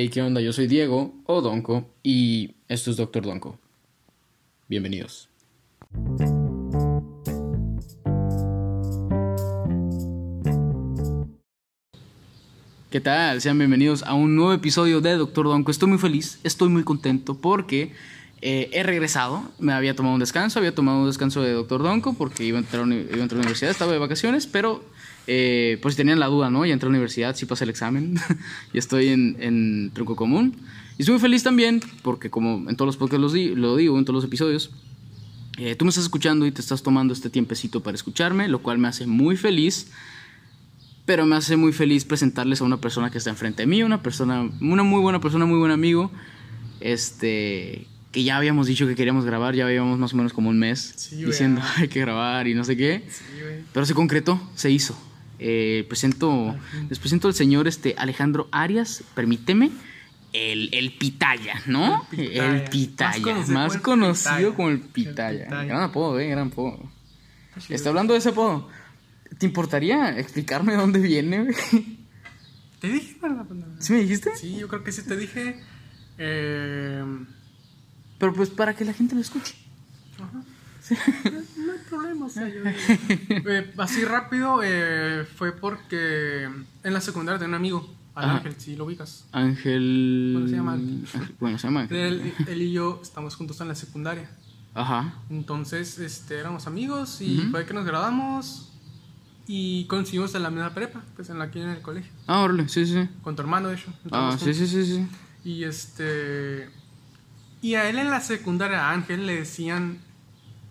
Hey, ¿qué onda? Yo soy Diego o Donko y esto es Doctor Donko. Bienvenidos. ¿Qué tal? Sean bienvenidos a un nuevo episodio de Doctor Donko. Estoy muy feliz, estoy muy contento porque eh, he regresado. Me había tomado un descanso, había tomado un descanso de Doctor Donko porque iba a entrar, a iba a entrar a la universidad, estaba de vacaciones, pero eh, por si tenían la duda, ¿no? Ya entré a la universidad, sí pasé el examen y estoy en, en tronco común. Y estoy muy feliz también porque como en todos los podcasts los di- lo digo, en todos los episodios, eh, tú me estás escuchando y te estás tomando este tiempecito para escucharme, lo cual me hace muy feliz. Pero me hace muy feliz presentarles a una persona que está enfrente de mí, una persona, una muy buena persona, muy buen amigo. Este, que ya habíamos dicho que queríamos grabar, ya habíamos más o menos como un mes Sí, diciendo hay que grabar y no sé qué. Sí. Pero se concretó, se hizo. Eh, presento, les presento al señor este, Alejandro Arias, permíteme, el, el Pitaya, ¿no? El Pitaya. El Pitaya, Más más conocido conocido, como el Pitaya. como el El Pitaya. Pitaya. Gran apodo, eh, gran apodo. Está hablando de ese apodo. ¿Te importaría explicarme de dónde viene? ¿Te dije? no. ¿Sí me dijiste? Sí, yo creo que sí te dije. Eh, Pero pues para que la gente lo escuche. ajá. No hay problema, o sea, yo- Eh, así rápido eh, fue porque en la secundaria tenía un amigo, al Ajá. Ángel, si lo ubicas. Ángel. ¿Cómo se llama Ángel? Ángel- Bueno, se llama Ángel. Él, él y yo estamos juntos en la secundaria. Ajá. Entonces, este, éramos amigos y fue que nos graduamos y coincidimos en la misma prepa, pues en la aquí en el colegio. Ah, órale, sí, sí. Con tu hermano, de hecho. Ah, sí, sí, sí, sí. Y este. Y a él en la secundaria, a Ángel, le decían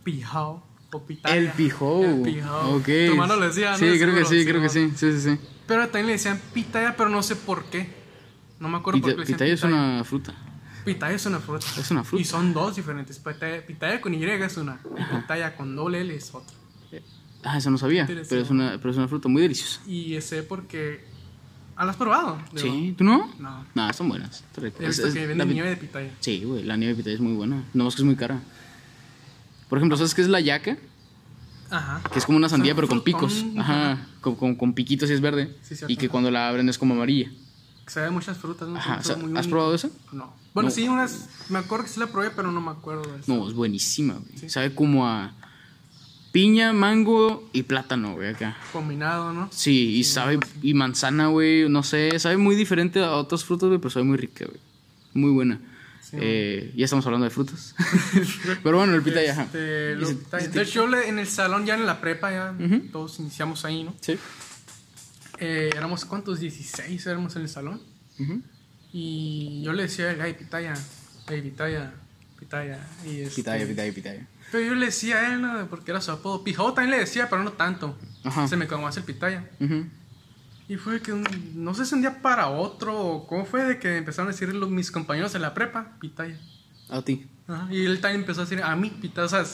Pijao o Pitaya. El pijó. El Pijao. Ok. Tu hermano le decía, ¿no? Sí, creo que sí, creo que sí. Sí, sí, sí. Pero también le decían Pitaya, pero no sé por qué. No me acuerdo Pita- por qué le decían pitaya es una fruta. Pitaya es una fruta. Es una fruta. Y son dos diferentes. Pitaya, pitaya con Y es una. Y pitaya con doble L es otra. Ah, eso no sabía. Pero es una, pero es una fruta muy deliciosa. Y sé porque. ¿Ah, lo has probado? Digo, Sí, ¿tú no? No. No, son buenas. Es- es- que la venden pi- nieve de pitaya. Sí, güey, la nieve de pitaya es muy buena. No más que es muy cara. Por ejemplo, ¿sabes qué es la yaca? Ajá. Que es como una sandía, pero con picos. ajá. Con, con, con piquitos y es verde. Sí, cierto. y que cuando la abren es como amarilla. Se ve muchas frutas, ¿no? Ajá. Son o sea, muy ¿Has probado eso? No. Bueno, No. sí, unas. Me acuerdo que sí la probé, pero no me acuerdo de eso. No, es buenísima, güey. Sí. Sabe como a piña, mango y plátano, güey, acá. Combinado, ¿no? Sí, y sabe, y manzana, güey, no sé, sabe muy diferente a otras frutas, güey, pero sabe muy rica, güey. Muy buena. Sí, Eh, ya estamos hablando de frutas. pero bueno, el pitaya, ajá. Este, lo- yo le- en el salón, ya en la prepa, ya Ujú. todos iniciamos ahí, ¿no? Sí. Eh, éramos, ¿cuántos? 16 éramos en el salón. Y yo le decía, ay, pitaya, ay, pitaya, pitaya. Y este, Pitaya, pitaya, pitaya. Pero yo le decía a él, ¿no? Porque era su apodo. Pijao también le decía, pero no tanto. Ajá. Se me quedó más el pitaya. Ujú. Y fue que un- no sé si un día para otro, o cómo fue de que empezaron a decir los- mis compañeros en la prepa, pitaya. A ti. Ajá, Y él también empezó a decir a mí, pitaya. O sea,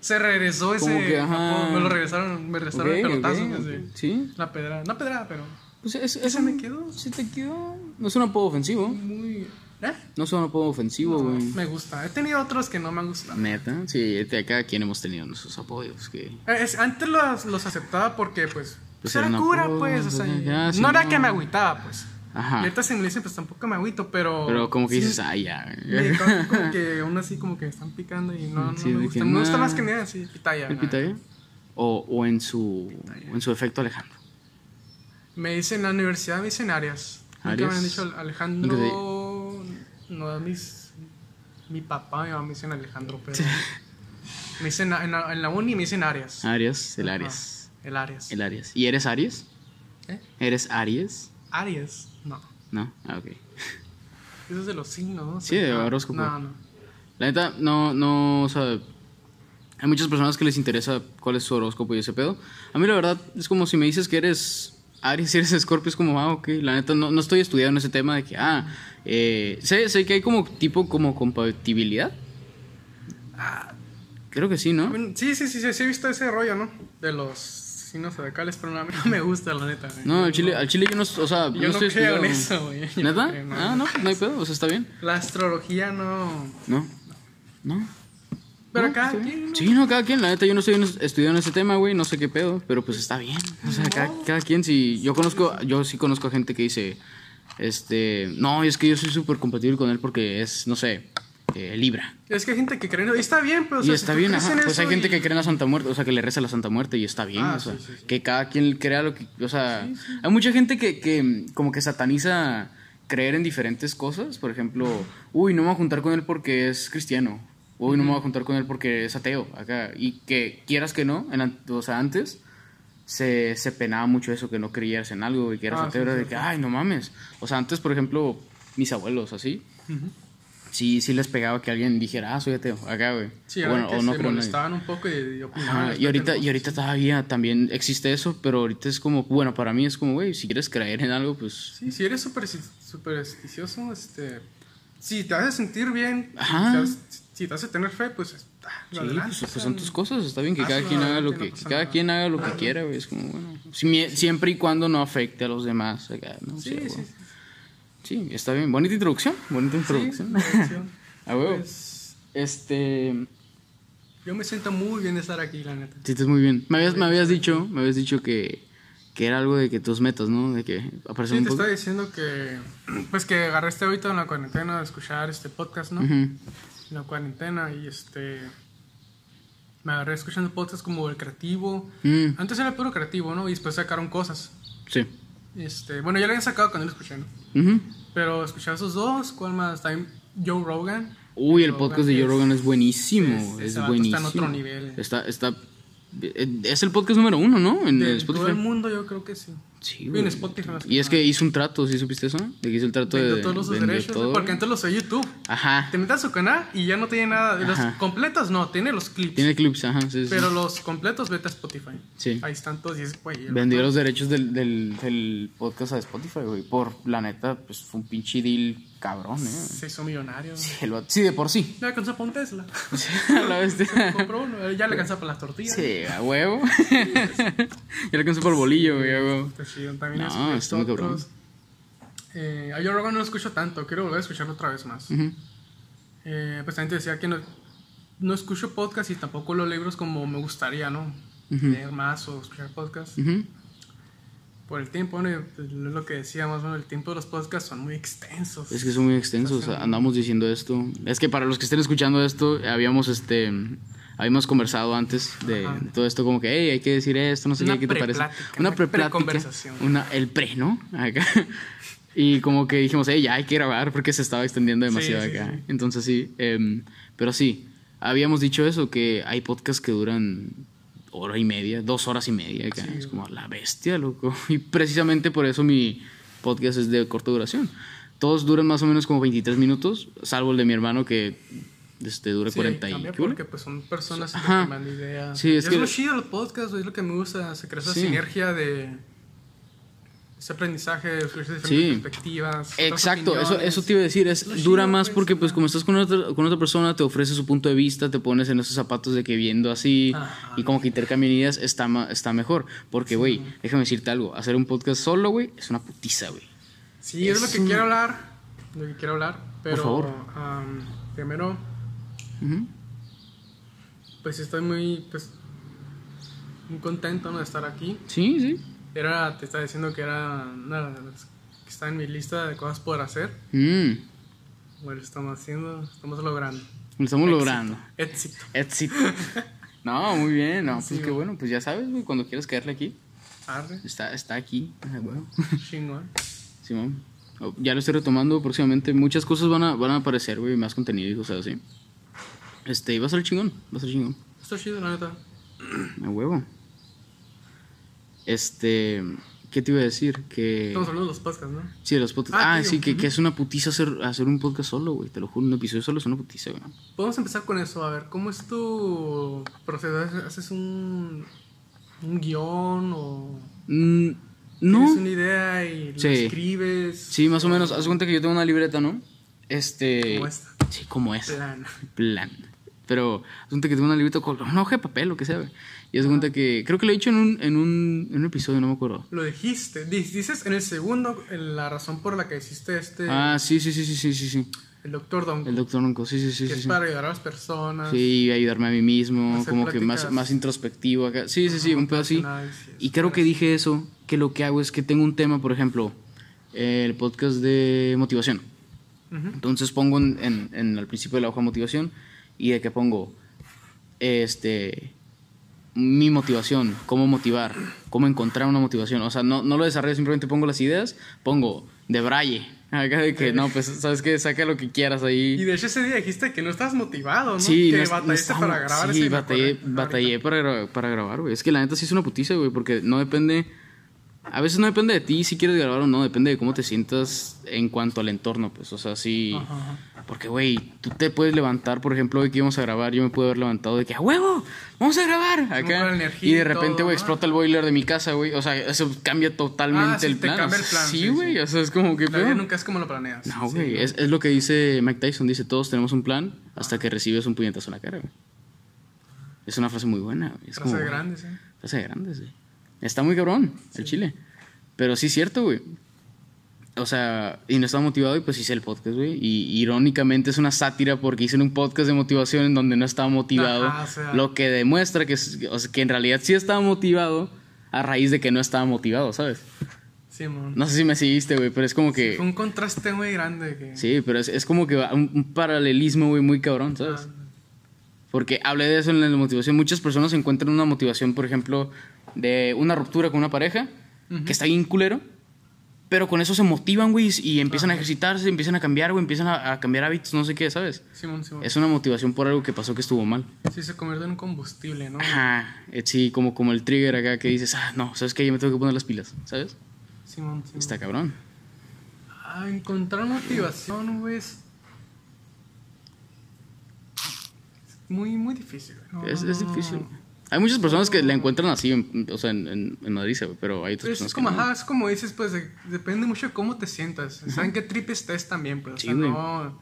se regresó ese. Como que, ajá. apodo, me lo regresaron, me regresaron el Ok, pelotazo. de- Sí. La pedrada. No pedrada, pero. Pues es, me quedó. Sí te quedó. No es un apodo ofensivo. Muy. ¿Eh? No es un apodo ofensivo, güey. Me gusta. He tenido otros que no me han gustado. Neta. Sí, de cada quien hemos tenido nuestros apodos que... Eh, es- antes los, los aceptaba porque, pues. Pues era era cura, pues. O sea, pues, ya, sí, no era que me agüitaba, pues. Ajá. Ahorita si me dicen, pues tampoco me agüito, pero. Pero como que sí, dices, ay, ya. Como que aún así como que están picando y no, no Sí, me de gusta. Me gusta más que nada así, pitaya. ¿El pitaya? O, o en su o en su efecto Alejandro. Me dicen en la universidad, me dicen Arias. Nunca me han dicho Alejandro. No, mis, mi papá, mi mamá me dicen Alejandro, pero. me dicen en la, en la uni me dicen Arias. Arias, el Ajá, Arias. El Arias. El Arias. ¿Y eres Aries? ¿Eh? ¿Eres Aries? Arias, no. No. Ah, ok. Eso es de los signos, ¿no? Sí, de Ah, horóscopo. No, no. La neta, no, no, o sea, hay muchas personas que les interesa cuál es su horóscopo y ese pedo. A mí la verdad es como si me dices que eres Aries y eres Escorpio, es como, ah, ok. La neta, no, no estoy estudiando ese tema de que, ah, eh, sé, sé que hay como tipo como compatibilidad. Creo que sí, ¿no? Sí, sí, sí, sí, sí he visto ese rollo, ¿no? De los signos zodiacales, pero no, a mí no me gusta, la neta. güey. No, al chile, al chile yo no, o sea, Yo no no estoy creo en estudiando. eso, güey. ¿Neta? no creo, no. ah, no, no hay pedo, o sea, está bien. La astrología no. No, no. Pero No, cada quien. ¿no? Sí, no, cada quien. La neta, yo no estoy estudiando ese tema, güey. No sé qué pedo, pero pues está bien. O sea, cada, cada quien, si. Yo conozco, yo sí conozco a gente que dice. Este, no, es que yo soy súper compatible con él porque es, no sé, Libra. Es que hay gente que cree en está bien, pero. o Y está si bien, crees ajá. Pues hay gente que cree en la Santa Muerte, o sea, que le reza a la Santa Muerte y está bien, Ah, o sea, sí, sí, sí. que cada quien crea lo que, o sea, hay mucha gente que, que como que sataniza creer en diferentes cosas, por ejemplo, uy, no me voy a juntar con él porque es cristiano, uy, no me voy a juntar con él porque es ateo, acá, y que quieras que no, en, o sea, antes se, se penaba mucho eso, que no creías en algo y que eras Ah, ateo, sí, era sí, de que, ay, no mames, o sea, antes, por ejemplo, mis abuelos, así. Sí, sí les pegaba que alguien dijera, ah, soy ateo, acá, güey, Sí, bueno, que o no se molestaban un poco y, y opinaban. Ajá, y ahorita, y ahorita todavía también existe eso, pero ahorita es como, bueno, para mí es como, güey, si quieres creer en algo, pues... Sí, si eres super, supersticioso, este. Si te hace sentir bien, Ajá. si te hace- si te hace tener fe, pues. ah, Sí, adelante, pues, o pues sea, son tus cosas, está bien que cada quien haga lo que, no que cada nada. quien haga lo que quiera, güey, es como, bueno, si siempre y cuando no afecte a los demás, acá, ¿no? Sí, Sí, sí, güey. sí. Sí, está bien, bonita introducción, bonita introducción. introducción. A huevo. Pues, Este, yo me siento muy bien de estar aquí, la neta. sí, estás muy bien. Me habías, me habías dicho, me habías dicho que, que era algo de que tus metas, ¿no? De que aparecer Sí, un te poco. estaba diciendo que. Pues que agarré este ahorita en la cuarentena de escuchar este podcast, ¿no? En la cuarentena y este. Me agarré escuchando podcasts como el creativo. Mm, Antes era puro creativo, ¿no? Y después sacaron cosas. sí. Este, bueno, ya lo habían sacado cuando lo escuché, ¿no? Ujú. Pero escuchar esos dos, ¿cuál más? También Joe Rogan. Uy, el Rogan podcast de Joe Rogan es buenísimo. es- buenísimo. está en otro nivel. Está, está. eh, Es el podcast número uno, ¿no? En De Spotify. todo el mundo, yo creo que sí. Sí, en. Spotify, Y es que hizo un trato, ¿sí supiste eso? De que hizo el trato de. Todos los derechos, todo. porque antes los de YouTube. Ajá. Te metes a su canal y ya no tiene nada. de Los completos no, tiene los clips. Tiene clips, ajá. Sí, sí. Pero los completos vete a Spotify. Sí. Ahí están todos y es, güey. Vendió los derechos del, del, del podcast a Spotify, güey. Por la neta, pues fue un pinche deal cabrón, ¿eh? Se hizo millonario. Sí, de por sí. Ya alcanzó para un Tesla. La bestia. Compró uno, ya le alcanza para las tortillas. Sí, a huevo. ya le alcanzó por el bolillo, güey, a huevo. También No, muy cabrón. Eh, a Joe Rogan no lo escucho tanto, quiero volver a escucharlo otra vez más. Eh, pues también te decía que no, no escucho podcast y tampoco los libros como me gustaría, ¿no? Leer más o escuchar podcast. Ujú. Por el tiempo, ¿no? Pues, es lo que decíamos, ¿no? El tiempo de los podcasts son muy extensos. Es que son muy extensos, andamos diciendo esto. Es que para los que estén escuchando esto, habíamos este habíamos conversado antes de, todo esto como que, hey, hay que decir esto, no sé Una qué, ¿qué te parece? Una una preplática, preconversación. una el pre, ¿no? Acá. Y como que dijimos, hey, ya hay que grabar porque se estaba extendiendo demasiado Sí, acá. sí. Entonces sí, em, pero sí, habíamos dicho eso, que hay podcasts que duran hora y media, dos horas y media es como la bestia, loco. Y precisamente por eso mi podcast es de corta duración. Todos duran más o menos como 23 minutos, salvo el de mi hermano que este, dura Sí, 40 y... porque pues son personas Ajá. intercambiando ideas. Sí, es es que- lo chido del podcast, es lo que me gusta, se crea esa Sí. sinergia de ese aprendizaje, diferentes Sí. perspectivas. Exacto, eso, eso te iba a decir, es, dura más porque pues como estás con otra, con otra persona, te ofrece su punto de vista, te pones en esos zapatos de que viendo así Ajá. y como que intercambian ideas, está, está mejor. Porque, güey, déjame decirte algo, hacer un podcast solo, güey, es una putiza, güey. Sí, es, lo que un- quiero hablar, lo que quiero hablar, pero favor. primero, pues estoy muy, pues, muy contento ¿no? de estar aquí. Sí, sí. Era, te estaba diciendo que era una de las que está en mi lista de cosas por hacer. Mm, Bueno, estamos haciendo, estamos logrando. lo estamos Éxito. logrando. Éxito. Éxito. no, muy bien, no, Sí, pues qué bueno, pues ya sabes, güey, cuando quieras caerle aquí, Arre, está, está aquí. Ah, güey. chingón. Simón. Oh, Ya lo estoy retomando próximamente. Muchas cosas van a, van a aparecer, güey, más contenido y cosas así. Este, va a ser chingón, va a ser chingón. Está chido, la neta. A huevo. Este, ¿qué te iba a decir? Que... Estamos hablando de los podcasts, ¿no? Sí, de los podcasts. Ah, Ah, sí, que, que es una putiza hacer, hacer un podcast solo, güey. Te lo juro, un episodio solo es una putiza, güey. Podemos empezar con eso. A ver, ¿cómo es tu proceso? ¿Haces- ¿Haces un, un guion o Mm, no. tienes una idea y lo Sí. escribes? Sí, más o menos. Haz cuenta que yo tengo una libreta, ¿no? Este... Como esta. Sí, como esta. Plan. plan. Pero haz cuenta que tengo una libreta con una hoja de papel, lo que sea, güey. Y haz cuenta que. Creo que lo he dicho en un, en un, en un episodio, no me acuerdo. Lo dijiste. Di- Dices en el segundo en la razón por la que hiciste este. Ah, sí, sí, sí, sí, sí, sí. sí. El doctor Don. El doctor Nunco, sí, sí, sí. que Sí, es sí. para ayudar a las personas. Sí, ayudarme a mí mismo, como que más, más introspectivo acá. Sí, sí, sí, un pedo así. Y creo que dije eso, que lo que hago es que tengo un tema, por ejemplo, el podcast de motivación. Entonces pongo en, en- en- al principio de la hoja motivación y de que pongo este mi motivación, cómo motivar, cómo encontrar una motivación. O sea, no, no lo desarrollo, simplemente pongo las ideas, pongo de braille. Acá de que no, pues sabes que saca lo que quieras Y ahí. de hecho ese día dijiste que no estabas motivado, ¿no? Sí, que no es- no batallaste para grabar Sí, batallé, batallé para, para grabar, güey. Es que la neta sí es una putiza, güey, porque no depende. A veces no depende de ti si quieres grabar o no, depende de cómo te sientas en cuanto al entorno, pues. O sea, sí. Ajá. Porque, güey, tú te puedes levantar, por ejemplo, hoy que íbamos a grabar, yo me puedo haber levantado de que, ¡a huevo! ¡Vamos a grabar! Acá. energía Y de repente, güey, explota el boiler de mi casa, güey. O sea, eso cambia totalmente Ah, sí, el te plan. cambia el plan, Sí, güey, sí. o sea, es como que. La vida pedo. nunca es como lo planeas. No, güey, es, es lo que dice Mike Tyson. Dice, todos tenemos un plan hasta que recibes un puñetazo en la cara, güey. Es una frase muy buena, güey. Es Frase como, de grandes, ¿eh? Frase de grandes, güey. Está muy cabrón el chile. Pero sí es cierto, güey. O sea, y no estaba motivado y pues hice el podcast, güey. Y irónicamente es una sátira porque hice un podcast de motivación en donde no estaba motivado. Ajá, o sea. Lo que demuestra que, es- o sea, que en realidad sí estaba motivado a raíz de que no estaba motivado, ¿sabes? Sí, mon. No sé si me seguiste, güey, pero es como que... Fue un contraste muy grande. Que... Sí, pero es, es como que un paralelismo, güey, muy cabrón, ¿sabes? Ah, Porque hablé de eso en la motivación. Muchas personas encuentran una motivación, por ejemplo, de una ruptura con una pareja, que está bien culero, pero con eso se motivan, güey, y empiezan a ejercitarse, empiezan a cambiar, güey, empiezan a, a cambiar hábitos, no sé qué, ¿sabes? Simón, Simón. Es una motivación por algo que pasó que estuvo mal. Sí, se convierte en un combustible, ¿no? Ajá, eh, sí, como, como el trigger acá que dices, ah, no, ¿sabes qué? Yo me tengo que poner las pilas, ¿sabes? Simón, Simón. Está cabrón. Ah, encontrar motivación, güey. Es muy, muy difícil. No, Es, es no, difícil. no. Hay muchas personas que la encuentran así, en- o sea, en, en, en Madrid, pero hay otras Pero personas es como, que no. ajá, es como dices, pues de- depende mucho de cómo te sientas. ¿Saben qué trip estés también? Pues, o Sí, sea, no.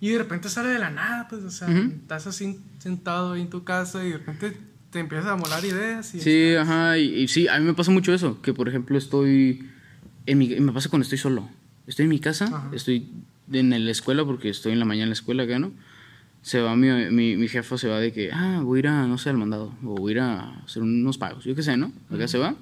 Y de repente sale de la nada, pues, o sea, estás así sentado ahí en tu casa y de repente te empiezas a molar ideas. Y Sí, ajá, y, y sí, a mí me pasa mucho eso, que por ejemplo estoy, en mi, me pasa cuando estoy solo, estoy en mi casa, estoy en la escuela porque estoy en la mañana en la escuela acá, ¿no? Se va mi, mi, mi jefa, se va de que, ah, voy a ir a, no sé, al mandado, o voy a ir a hacer unos pagos, yo qué sé, ¿no? Acá se va,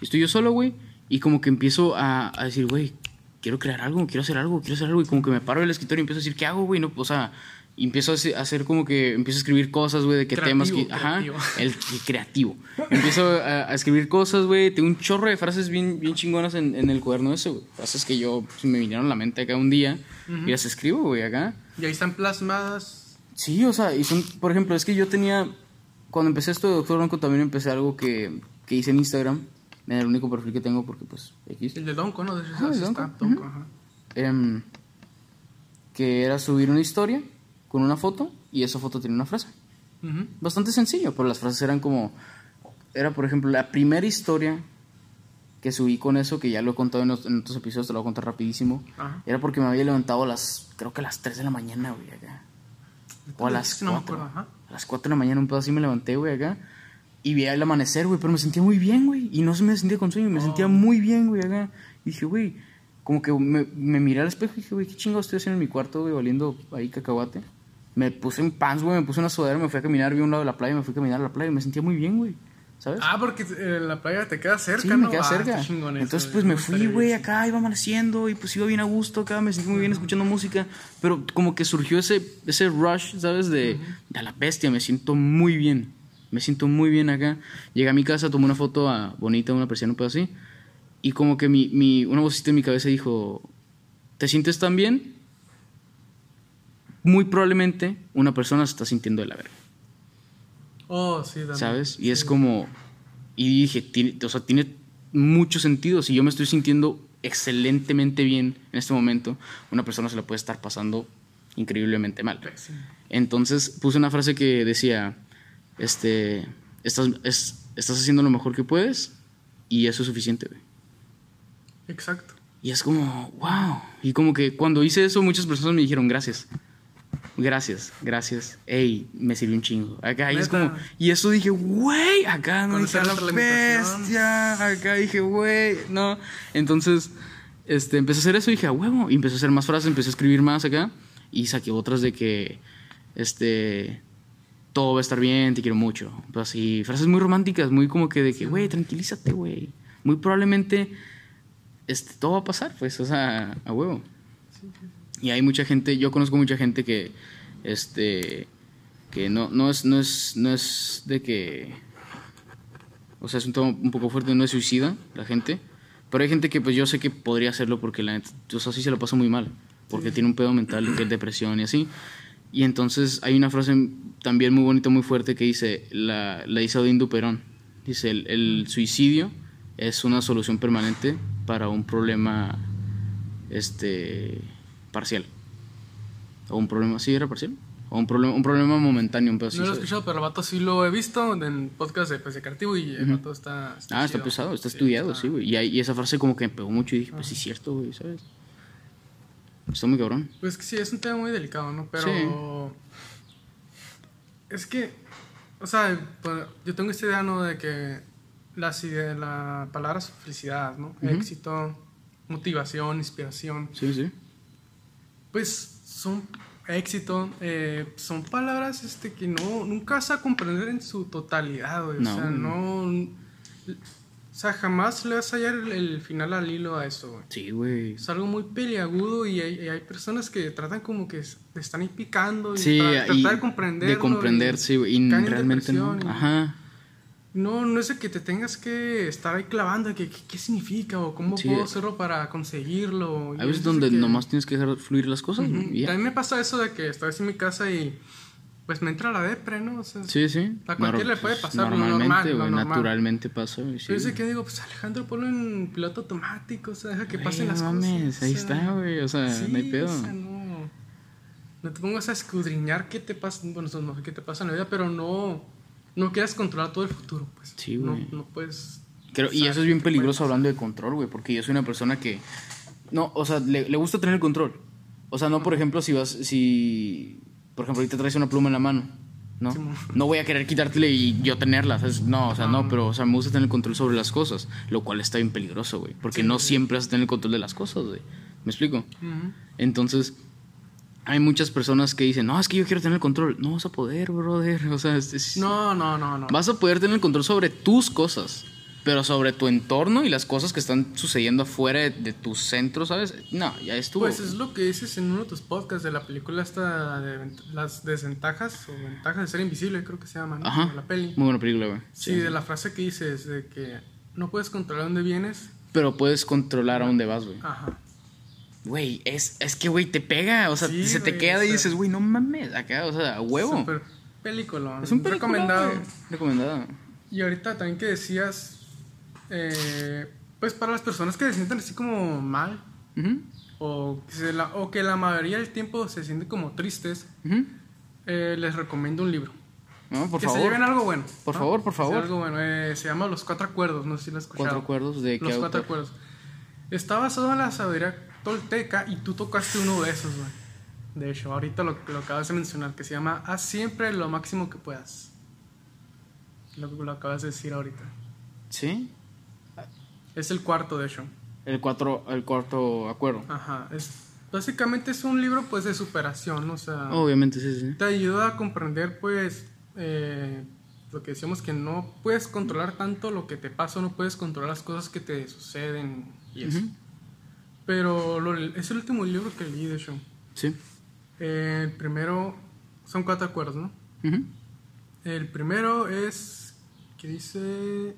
y estoy yo solo, güey, y como que empiezo a, a decir, güey, quiero crear algo, quiero hacer algo, quiero hacer algo, y como que me paro del escritorio y empiezo a decir, ¿qué hago, güey? No, o sea, y empiezo a hacer- como que, empiezo a escribir cosas, güey, de qué temas, que, ajá, creativo. el, el creativo. Empiezo a, a escribir cosas, güey. Tengo un chorro de frases bien, bien chingonas en, en el cuaderno ese, güey. Frases que yo pues, me vinieron a la mente acá un día y las escribo, güey, acá. Y ahí están plasmadas. Sí, o sea, y son, por ejemplo, es que yo tenía, cuando empecé esto de Doctor Blanco también empecé algo que, que hice en Instagram, en el único perfil que tengo porque pues X. El de Donko, ¿no? De hecho, Ajá, así el está. Donko, Donko, ujú. ajá. Em, que era subir una historia con una foto y esa foto tiene una frase. Bastante sencillo, pero las frases eran como, era por ejemplo la primera historia que subí con eso, que ya lo he contado en, los- en otros episodios, te lo voy a contar rapidísimo, Ajá. era porque me había levantado a las, creo que a las 3 de la mañana, güey, acá. O a las No me 4. acuerdo, ajá. A las 4 de la mañana un pedo así me levanté, güey, acá. Y vi el amanecer, güey, pero me sentía muy bien, güey. Y no se me sentía con sueño, me sentía muy bien, güey, acá. Y dije, güey, como que me, me miré al espejo y dije, güey, qué chingo estoy haciendo en mi cuarto, güey, oliendo ahí cacahuate. Me puse en pants, güey, me puse una sudadera, me fui a caminar, vi a un lado de la playa, me fui a caminar a la playa y me sentía muy bien, güey. ¿Sabes? Ah, porque eh, la playa te queda cerca, Sí, ¿no? me queda Ah, cerca. chingón Entonces, güey. pues me fui, güey, acá iba amaneciendo y pues iba bien a gusto acá, me sentí muy bien escuchando música. Pero como que surgió ese, ese rush, ¿sabes? De, de a la bestia, me siento muy bien. Me siento muy bien acá. Llegué a mi casa, tomé una foto ah, bonita, una persiana, un pedo así. Y como que mi, mi, una vocecita en mi cabeza dijo: ¿Te sientes tan bien? Muy probablemente una persona se está sintiendo de la verga. Oh, sí, también. ¿sabes? Y es como, y dije, tiene, o sea, tiene mucho sentido. Si yo me estoy sintiendo excelentemente bien en este momento, una persona se la puede estar pasando increíblemente mal. Entonces puse una frase que decía, este, estás, es- estás haciendo lo mejor que puedes y eso es suficiente, güey. Exacto. Y es como, wow. Y como que cuando hice eso, muchas personas me dijeron gracias. Gracias, gracias. Ey, me sirvió un chingo. Acá, y es como, y eso dije, güey, acá no dije la bestia. Acá dije, güey, no. Entonces, este, empecé a hacer eso y dije, a huevo. Y empecé a hacer más frases, empecé a escribir más acá. Y saqué otras de que, este, todo va a estar bien, te quiero mucho. Pues así, frases muy románticas, muy como que de que, güey, tranquilízate, güey. Muy probablemente este, todo va a pasar, pues, o sea, a huevo. Y hay mucha gente, yo conozco mucha gente que, este, que no, no, es, no, es, no es de que, o sea, es un tema un poco fuerte, no es suicida la gente, pero hay gente que pues yo sé que podría hacerlo porque la o sea, sí se lo pasa muy mal, porque tiene un pedo mental, que es depresión y así. Y entonces hay una frase también muy bonita, muy fuerte que dice, la, la dice Odín Duperón, dice, el suicidio es una solución permanente para un problema este parcial. O un problema, ¿sí era parcial? O un problema, un problema momentáneo, un No lo he escuchado, pero el vato sí lo he visto en podcast de PC Creativo y el vato está, Ah, está chido. pesado, está Sí, estudiado, está- sí, güey. Y, ahí- y esa frase como que me pegó mucho y dije, pues sí, es cierto, güey, ¿sabes? Está muy cabrón. Pues que sí, es un tema muy delicado, ¿no? Pero. Es que. O sea, pues, yo tengo esta idea, ¿no? De que las ide- la palabra es felicidad, ¿no? Éxito, motivación, inspiración. Sí, sí. Pues son éxito, eh, son palabras este, que no, nunca vas a comprender en su totalidad, güey. No, O sea, no. O sea, jamás le vas a hallar el, el final al hilo a eso, güey. Sí, güey. Es algo muy peliagudo y hay, y hay personas que tratan como que te están ahí picando y Sí, y tratar de comprender. de comprender, sí, güey. Y realmente no. Ajá. No, no es de que te tengas que estar ahí clavando que qué, significa o cómo Sí. puedo hacerlo para conseguirlo. Hay veces es de donde que- nomás tienes que dejar fluir las cosas. También me pasa eso de que estoy en mi casa y pues me entra la depre, ¿no? O sea, Sí, sí. A cualquiera le puede pasar, lo Normalmente, normal, naturalmente pasa. Sí, yo sé que digo, pues Alejandro, ponlo en piloto automático, o sea, deja que pasen las mames, cosas. ahí o sea, está, güey, o sea, no hay pedo. O sea, no, no te pongas a escudriñar qué te pasa, bueno, no sé qué te pasa en la vida, pero no, no quieras controlar todo el futuro, pues. Sí, no, güey. no puedes. Creo- y eso es bien peligroso hablando de control, güey, porque yo soy una persona que... No, o sea, le, le gusta tener el control. O sea, no, por ejemplo, si vas... Si, por ejemplo, ahorita traes una pluma en la mano, ¿no? Sí, no voy a querer quitártela y yo tenerla, ¿sabes? No, o sea, no, No. pero, o sea, me gusta tener el control sobre las cosas, lo cual está bien peligroso, güey, porque Sí, no sí. siempre vas a tener el control de las cosas, güey. ¿Me explico? Entonces, hay muchas personas que dicen, no, es que yo quiero tener el control. No vas a poder, brother. O sea, es- es- No, no, no, no. vas a poder tener el control sobre tus cosas, pero sobre tu entorno y las cosas que están sucediendo fuera de, de tu centro, ¿sabes? No, ya estuvo. Pues es lo que dices en uno de tus podcasts de la película esta de las desventajas o ventajas de ser invisible, creo que se llama, ¿no? Ajá. La peli. Muy buena película, güey. Sí, de la frase que dices de que no puedes controlar dónde vienes. Pero puedes controlar a dónde vas, güey. Ajá. Güey, es, es que, güey, te pega. O sea, Sí, se te queda o y dices, güey, no mames. Acá, o sea, a huevo. Super película. es un película, recomendado. Recomendado. Y ahorita también que decías, eh, pues para las personas que se sientan así como mal o que, se la, o que la mayoría del tiempo se sienten como tristes, eh, les recomiendo un libro. No, por que favor. se lleven algo bueno. Por ¿no? favor, por favor. Algo bueno. eh, se llama Los Cuatro Acuerdos, no sé si lo has escuchado. Cuatro acuerdos de qué Los Cuatro? Acuerdos. Está basado en la sabiduría tolteca y tú tocaste uno de esos, güey. De hecho, ahorita lo, lo acabas de mencionar, que se llama Haz siempre lo máximo que puedas. Lo, lo acabas de decir ahorita. Sí. Es el cuarto, de hecho. El, cuatro, el cuarto acuerdo. Ajá. Es, básicamente es un libro, pues, de superación, o sea... Obviamente, sí, sí. te ayuda a comprender pues eh, lo que decíamos que no puedes controlar tanto lo que te pasa, no puedes controlar las cosas que te suceden y eso. Pero lo- es el último libro que leí de hecho. Sí. Eh, el primero son cuatro acuerdos, ¿no? El primero es que dice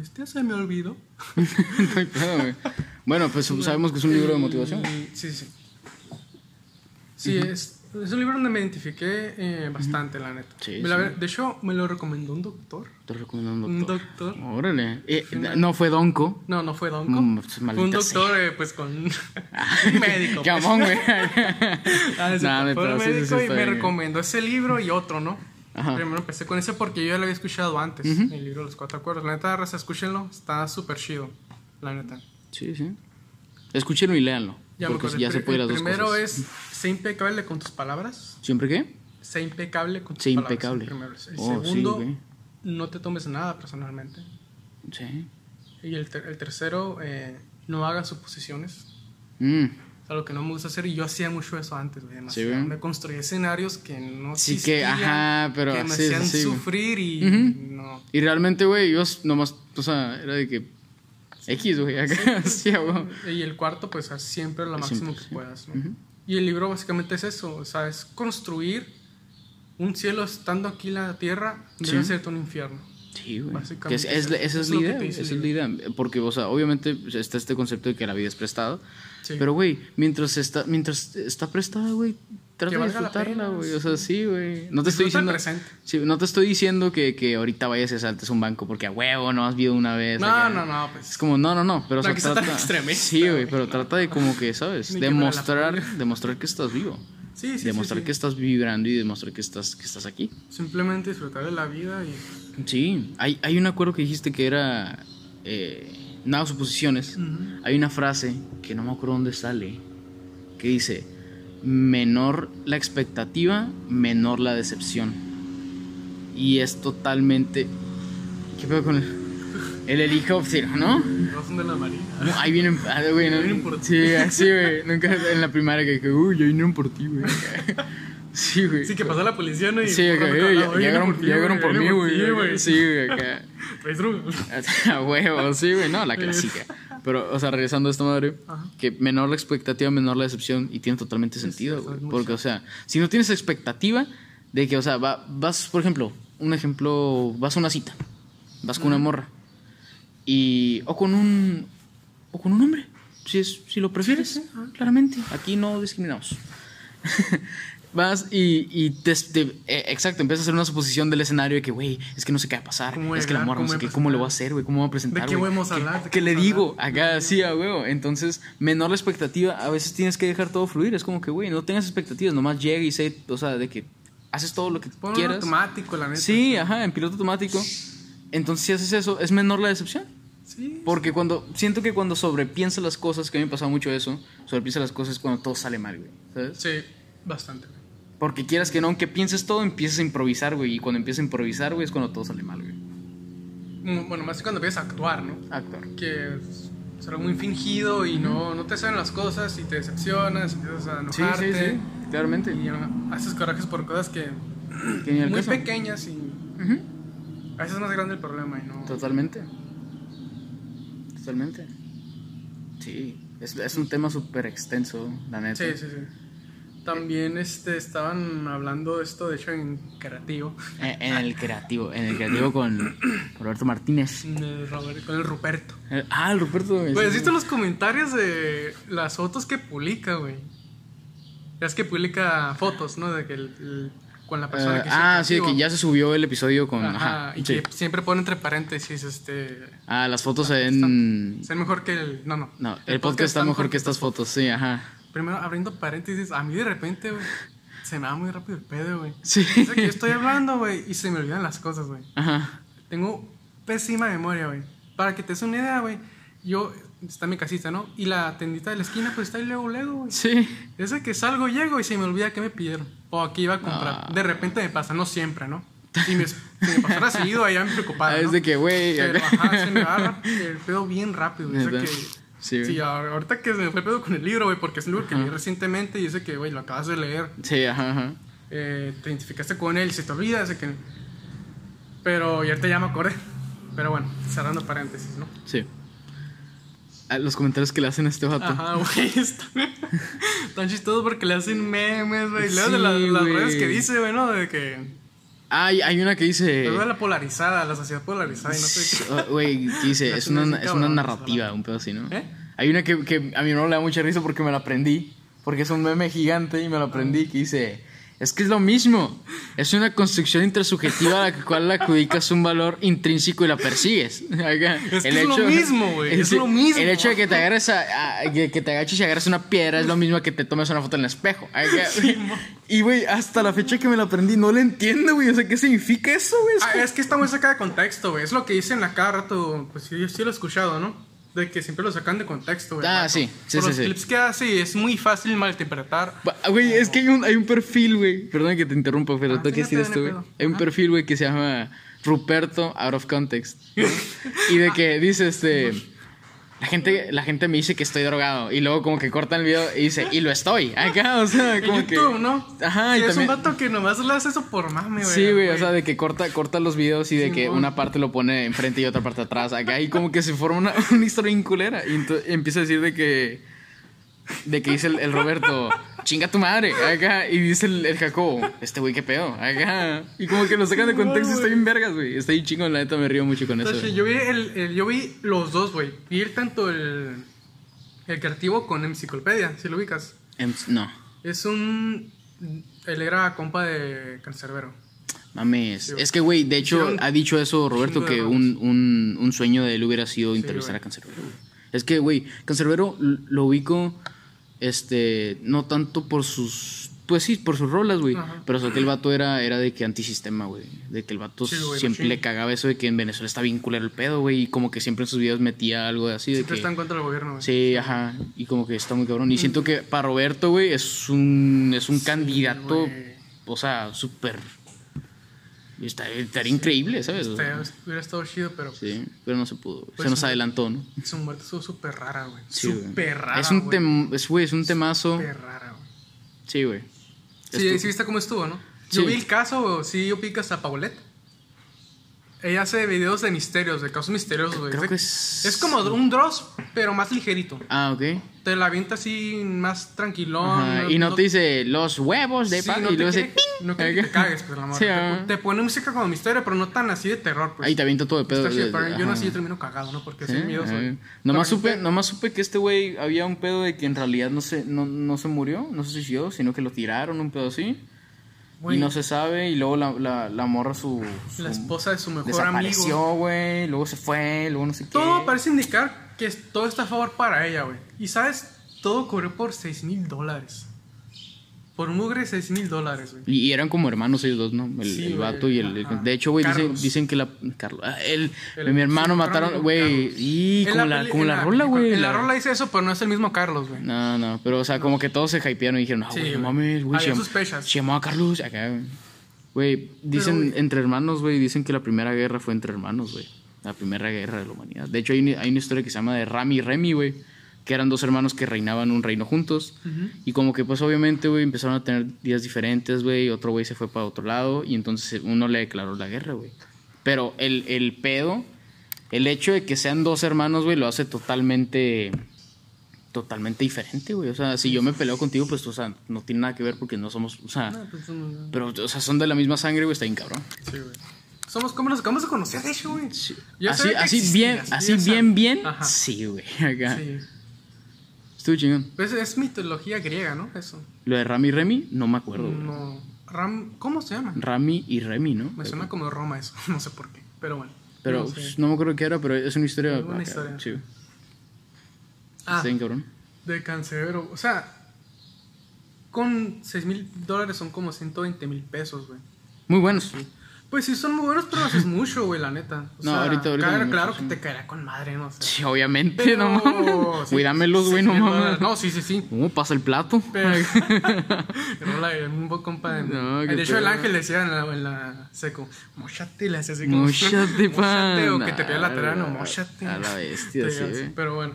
este se me olvidó. Bueno, pues sabemos que es un libro de motivación. Sí, sí. Sí, es, es un libro donde me identifiqué eh, bastante, la neta. Sí, la- sí. De hecho, me lo recomendó un doctor. Te recomiendo un Un doctor. doctor. Órale. Eh, no fue Donko. No, no fue Donko. Mm, pues, fue un doctor, eh, pues con. un médico. Qué pues. güey. Ah, fue un médico sí, y me bien. recomendó ese libro y otro, ¿no? Ajá. Primero empecé con ese porque yo ya lo había escuchado antes. El libro de los cuatro acuerdos. La neta, raza, escúchenlo. Está súper chido. La neta. Sí, sí. Escúchenlo y léanlo. Ya, me porque ya se puede dos primero cosas. es sé impecable con tus palabras. ¿Siempre qué? Sé impecable con tus Sé palabras. impecable. El Oh, sí, segundo, güey. no te tomes nada personalmente. Sí. Y el, ter- el tercero, eh, no hagas suposiciones. Mm. Es algo que no me gusta hacer y yo hacía mucho eso antes, güey, demasiado. Sí, me construí escenarios que no Sí que, existían, ajá, pero que me sí, hacían sí, sufrir y Ujú. no. Y realmente, güey, yo nomás, o sea, era de que X, güey, acá, sí, güey. Y el cuarto, pues, siempre lo máximo Siempre, que sí. puedas, ¿no? Y el libro básicamente es eso, o sea, es construir un cielo estando aquí en la tierra, debe Sí. ser un infierno. Sí, güey. Básicamente es- es- esa es Es la idea, esa es la idea. Porque, o sea, obviamente pues, está este concepto de que la vida es prestada. Sí. Pero, güey, mientras está, mientras está prestada, güey, trata de disfrutarla, güey. O sea, sí, güey. No te estoy diciendo. Sí, no te estoy diciendo que, que ahorita vayas y saltes un banco porque a huevo no has visto una vez. No, acá. no, no, Es pues. como, no, no, no, pero o No sea, ser tan trata, sí, güey, pero trata de como que, ¿sabes? Demostrar, demostrar que estás vivo. Sí, sí, demostrar sí, sí. que estás vibrando y demostrar que estás, que estás aquí. Simplemente disfrutar de la vida y. Sí, hay, hay un acuerdo que dijiste que era eh, nada suposiciones. Hay una frase que no me acuerdo dónde sale que dice menor la expectativa, menor la decepción. Y es totalmente ¿Qué pedo con el, el helicóptero, no? No son de la marina. No, ahí vienen, ah, güey, no, Vienen por ti. Sí, así, güey. Nunca en la primaria que, que uy, ya vinieron por ti, güey. Sí, güey. Sí, que pasó la policía, ¿no? Y Sí, acá, por eh, otro ya- lado, "Oye, llegaron, llegaron por mí, vienen güey. Sí, güey, acá. A huevo, sí, güey, no, la clásica. Pero, o sea, regresando a esta madre, Ajá. que menor la expectativa, menor la decepción, y tiene totalmente sentido, güey. Porque, o sea, si no tienes expectativa de que, o sea, va- vas, por ejemplo, un ejemplo, vas a una cita, vas con una morra, y, o con un, o con un hombre, si, es, si lo prefieres, claramente, aquí no discriminamos. Vas y, y te, te- eh, exacto, empiezas a hacer una suposición del escenario de que, güey, es que no sé qué va a pasar, ¿Cómo voy a es que la morra no ¿Cómo sé qué, cómo le voy a hacer, güey, cómo voy a presentar, qué güey? vamos a ¿Qué- hablar? ¿De ¿Qué qué le digo? Acá, sí, a huevo. Entonces, menor la expectativa, a veces tienes que dejar todo fluir. Es como que, güey, no tengas expectativas, nomás llega y sé, o sea, de que haces todo lo que Pon quieras. automático, la neta. Sí, ajá, en piloto automático. Entonces, si haces eso, es menor la decepción. Sí. Porque cuando, siento que cuando sobrepiensas las cosas, que a mí me pasaba mucho eso, sobrepiensas las cosas cuando todo sale mal, güey. ¿Sabes? Sí, bastante. Porque quieras que no, aunque pienses todo, empiezas a improvisar, güey. Y cuando empiezas a improvisar, güey, es cuando todo sale mal, güey. Bueno, más cuando empiezas a actuar, ¿no? Actor. Que algo muy fingido y no, no te salen las cosas y te decepcionas, empiezas a Sí, enojarte. sí, sí. Claramente. Y haces corajes por cosas que Que muy caso. pequeñas y Ujú. a veces es más grande el problema y no. Totalmente. Totalmente. Sí, es, es un tema súper extenso, la neta. Sí, sí, sí. También este, estaban hablando de esto, de hecho, en creativo, En, en el creativo, en el creativo con Roberto Martínez. de Robert- con el Ruperto. Eh, Ah, el Ruperto. güey, Pues, ¿viste sí. los comentarios de las fotos que publica, güey? Ya es que publica fotos, ¿no? De que el, el- con la persona Eh, que ah, sí, creativo. que ya se subió el episodio con. Ajá, Ajá, y sí. que siempre pone entre paréntesis, este... Ah, las fotos en. Ser mejor que el... No, no. No, el, podcast está mejor que estas fotos, sí, ajá. Primero, abriendo paréntesis, a mí de repente, güey, se me va muy rápido el pedo, güey. Sí. Es que yo estoy hablando, güey, y se me olvidan las cosas, güey. Ajá. Tengo pésima memoria, güey. Para que te des una idea, güey, yo... Está mi casita, ¿no? Y la tendita de la esquina, pues está ahí luego, luego, güey. Sí. Es de que salgo, llego y se me olvida que me pidieron. O aquí iba a comprar. Ah. De repente me pasa, no siempre, ¿no? Si me, si me pasara seguido, ya me preocupaba. Ah, es ¿no? de que, güey. Pero, acá. ajá, se me va el pedo bien rápido. güey. Es que, Sí, ahorita que se me fue el pedo con el libro, güey, porque es un libro que leí recientemente y ese que, güey, lo acabas de leer. Sí, ajá, ajá. eh, te identificaste con él, se te olvida, ese que... Pero ya te ya me acordé. Pero bueno, cerrando paréntesis, ¿no? Sí. Ah, los comentarios que le hacen a este vato. Ajá, güey, tan chistoso porque le hacen memes, güey. Leo de Sí, la- las güey. redes que dice, güey, ¿no? De que... Hay, hay una que dice. Pero la polarizada, la sociedad polarizada y no sé qué. Güey, que dice, es una, es una narrativa, un pedo así, ¿no? ¿Eh? Hay una que, que a mi no le da mucha risa porque me la aprendí. Porque es un meme gigante y me lo aprendí que dice, es que es lo mismo. Es una construcción intersubjetiva a la cual le adjudicas un valor intrínseco y la persigues. Es que es lo mismo, güey, es sí, lo mismo. El hecho de que te agarres a, a- que, que te agaches y agarres una piedra es lo mismo que te tomes una foto en el espejo. Acá, y güey, hasta la fecha que me la aprendí no le entiendo, güey. O sea, ¿qué significa eso, güey? Es Ah, como- es que está muy sacada de contexto, güey. Es lo que dicen a cada rato. Pues sí, yo sí lo he escuchado, ¿no? De que siempre lo sacan de contexto, güey. Ah, sí, sí, Por sí, los sí. clips que hace es muy fácil malinterpretar. Güey, es que hay un, hay un perfil, güey. Perdón que te interrumpa, pero Ah, tengo que decir esto, güey. hay un perfil, güey, que se llama Ruperto Out of Context. ¿no? y de que dice este. La gente, la gente me dice que estoy drogado. Y luego como que cortan el video y dice, y lo estoy. Acá, o sea, como En que. YouTube, ¿no? Ajá, Sí, y es también. un vato que nomás le hace eso por mame, güey. Sí, güey, o sea, de que corta, corta los videos y de que una parte lo pone enfrente y otra parte atrás. Acá y como que se forma una, una historia bien culera. Y empieza a decir de que. De que dice el, el Roberto, chinga tu madre. Acá. Y dice el, el Jacobo, este güey, qué pedo. Acá. Y como que lo sacan de contexto y está bien vergas, güey. Está bien chingón, la neta me río mucho con eso. Entonces, yo vi, el, el- yo vi los dos, güey. Vi tanto el, el creativo con Enciclopedia, si lo ubicas. Em, No. Es un... Él era compa de Cancerbero. Mames. Sí, es que, güey, de hecho, ha dicho eso Roberto, que un, un, un sueño de él hubiera sido entrevistar güey. a Cancerbero. Es que, güey, Cancerbero lo ubico, este, no tanto por sus, pues sí, por sus rolas, güey. Pero eso que el vato era, era de que antisistema, güey. De que el vato Sí, güey, siempre le cagaba eso de que en Venezuela está bien culero el pedo, güey. Y como que siempre en sus videos metía algo así de Siempre que... está en contra del gobierno, güey. Sí, ajá. Y como que está muy cabrón. Y siento que para Roberto, güey, es un, es un candidato, güey. o sea, súper... Está, estaría increíble, ¿sabes? Hubiera estado chido, pero Sí, pero no se pudo. güey. Pues se nos adelantó, ¿no? su muerte estuvo súper rara, güey. Sí, súper rara, Es un, tem- es, güey, es un temazo. Súper rara, güey. Sí, güey. Sí, sí viste cómo estuvo, ¿no? Yo vi el caso, sí, yo picas a Paulette. Ella hace videos de misterios, de casos misteriosos, güey. Creo Es que es- Es como un Dross, pero más ligerito. Ah, ok. Te la avienta así más tranquilón. Ajá, y no te dice los huevos de sí, pa- no y te luego dice. No que te cagues, pues, la morra. Sí, te, ah. te pone música como misterio, pero no tan así de terror, pues. Ahí te avienta todo de pedo. De- pero yo no así, yo termino cagado, ¿no? Porque Sí, soy miedoso. Nomás Pero- supe, nomás supe que este güey había un pedo de que en realidad no se, no, no se murió, no se suicidó, sino que lo tiraron, un pedo así. Güey, Y no se sabe, y luego la, la, la morra su, su- La esposa de su mejor amigo. desapareció, güey, luego se fue, luego no sé qué. Todo parece indicar que todo está a favor para ella, güey. Y sabes, todo corrió por 6 mil dólares. Por mugre 6 mil dólares, güey. Y, eran como hermanos ellos dos, ¿no? El, Sí, el vato y el... de hecho, güey, dicen, dicen que la... Carlos. ah, el, El- mi hermano mataron, güey. Y como la, como en la rola, güey. En la rola dice eso, pero no es el mismo Carlos, güey. No, no, pero o sea, como que todos se hypearon y dijeron, no, Sí, güey, güey. mames, güey. Se. Se llamaba Carlos, acá, güey. Güey, dicen entre hermanos, güey, dicen que la primera guerra fue entre hermanos, güey. La primera guerra de la humanidad. De hecho, hay, una- hay una historia que se llama de Rami y Remy, güey. Que eran dos hermanos que reinaban un reino juntos. Y como que pues obviamente, güey, empezaron a tener días diferentes, güey. Otro güey se fue para otro lado y entonces uno le declaró la guerra, güey. Pero el, el pedo, el hecho de que sean dos hermanos, güey, lo hace totalmente, totalmente diferente, güey. O sea, si yo me peleo contigo, pues, o sea, no tiene nada que ver porque no somos, o sea, No, pues, no, pero, o sea, son de la misma sangre, güey, está bien cabrón. sí, güey. Somos como nos acabamos de conocer, de hecho, güey. Yo así, existías, bien, así bien, bien, sí, güey. Acá. Sí. Estuvo chingón. Pues es mitología griega, ¿no? Eso. Lo de Rami y Remy, no me acuerdo, güey. No. Ram, ¿Cómo se llama? Rami y Remy, ¿no? Me suena como Roma eso, no sé por qué, pero bueno. Pero No sé. pues, no me acuerdo qué era, pero es una historia. Es una acá, historia. Sí. Ah, Está bien cabrón. de cancerbero. O sea, con 6 mil dólares son como 120 mil pesos, güey. Muy buenos. Pues sí, son muy buenos, pero haces mucho, güey, la neta. O No, sea, ahorita- ahorita Claro, no claro mucho, que sí. te caerá con madre, no sé. Sí, obviamente, Pero- no mames. sí, Cuídamelos, güey, no 6,000 mames. No, sí, sí, sí. ¿Cómo pasa el plato? Pero, Rola, un buen compa de No, de hecho, el ángel decía en la, en la seco, mochate, le hacía así como. Móchate, "Móchate", O pan. que te pega la terana, mochate. a la bestia, sí, güey. Pero bueno.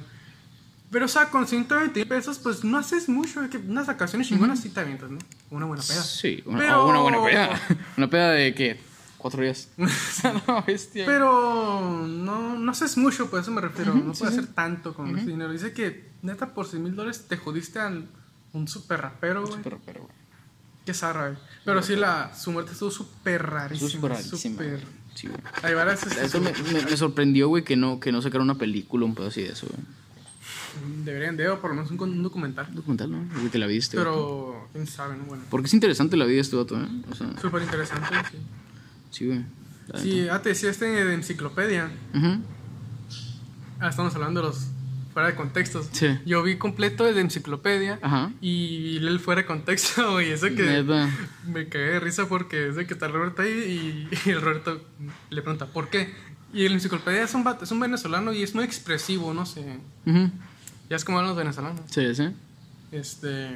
Pero, o sea, con 120 pesos, pues no haces mucho. que unas vacaciones chingonas sí te avientas, ¿no? Una buena peda. Sí, una, Pero- o una buena peda. Una peda de qué? Cuatro días. O sea, no, bestia. Pero no, no haces mucho, por eso me refiero. no puedes hacer tanto con ese dinero. Dice que, neta, por 6 mil dólares te jodiste a un super rapero, güey. Pero, pero, güey. Qué zarra, güey. Pero sí, la, su muerte estuvo súper rarísima. Súper rarísima. güey. Sí, güey. Este, Eso me, me- me sorprendió, güey, que no, que no sacaron una película, un pedo así de eso, güey. Deberían de, o por lo menos un, documental. Un documental, ¿no? Güey, que la viste. güey. Pero, quién sabe, ¿no? Bueno, Porque es interesante la vida de este vato, ¿eh? O sea, súper interesante, sí. Sí, güey. Sí, ah, te decía este de enciclopedia. Ujú. Ah, estamos hablando de los fuera de contextos. Sí. Yo vi completo de enciclopedia Ajá. y el fuera de contexto y eso que Neta. me cagué de risa porque es de que está Roberto ahí y, y el Roberto le pregunta ¿por qué? Y el enciclopedia es un, vato- es un venezolano y es muy expresivo, no sé. Ujú. Ya es como hablan los venezolanos. Sí, sí. Este.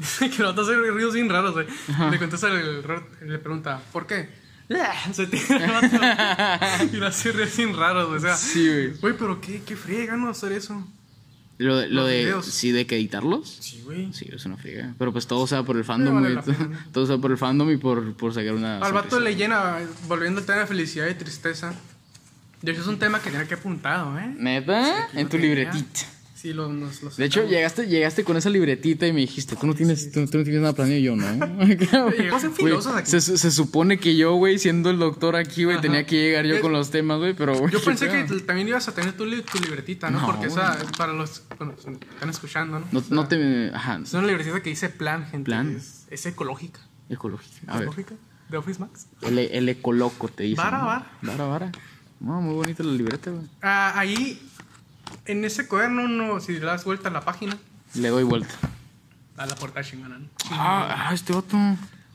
que el vato hace ruidos bien raros, güey. Le contesta el, le pregunta, ¿por qué? Se tira el vato. y lo hace recién raro, güey. O sea, Sí, güey. güey, pero qué, qué friega, ¿no? Hacer eso. Lo, de- lo de. Sí, de que editarlos. Sí, güey. Sí, es una friega. Pero pues todo sea por el fandom, vale güey. pena. todo sea por el fandom y por, por sacar una. Al vato le llena, volviendo al tema de felicidad y tristeza. De hecho, es un tema que tenía que apuntado, ¿eh? ¿Neta? aquí en lo tu libretita. Sí, lo, nos, los De hecho, llegaste, llegaste con esa libretita y me dijiste, tú no tienes, tú, tú no tienes nada planeado y yo, ¿no? Aquí. Se, se supone que yo, güey, siendo el doctor aquí, güey, tenía que llegar yo Es- con los temas, güey, pero. Yo pensé que también ibas a tener tu, li- tu libretita, ¿no? No, Porque esa para los bueno, que están escuchando, ¿no? No, O sea, no te. Ajá. Es una libretita que dice plan, gente. Plan. Es, es ecológica. Ecológico. A ver. ¿Ecológica? ¿De Office Max? El, el ecoloco te dice. Vara, vara. Vara, vara. No, muy bonita la libreta, güey. Ah, ahí, en ese cuaderno, no, si le das vuelta a la página, Le doy vuelta. a la portada chingona, ¿no? Ah, ah, este vato.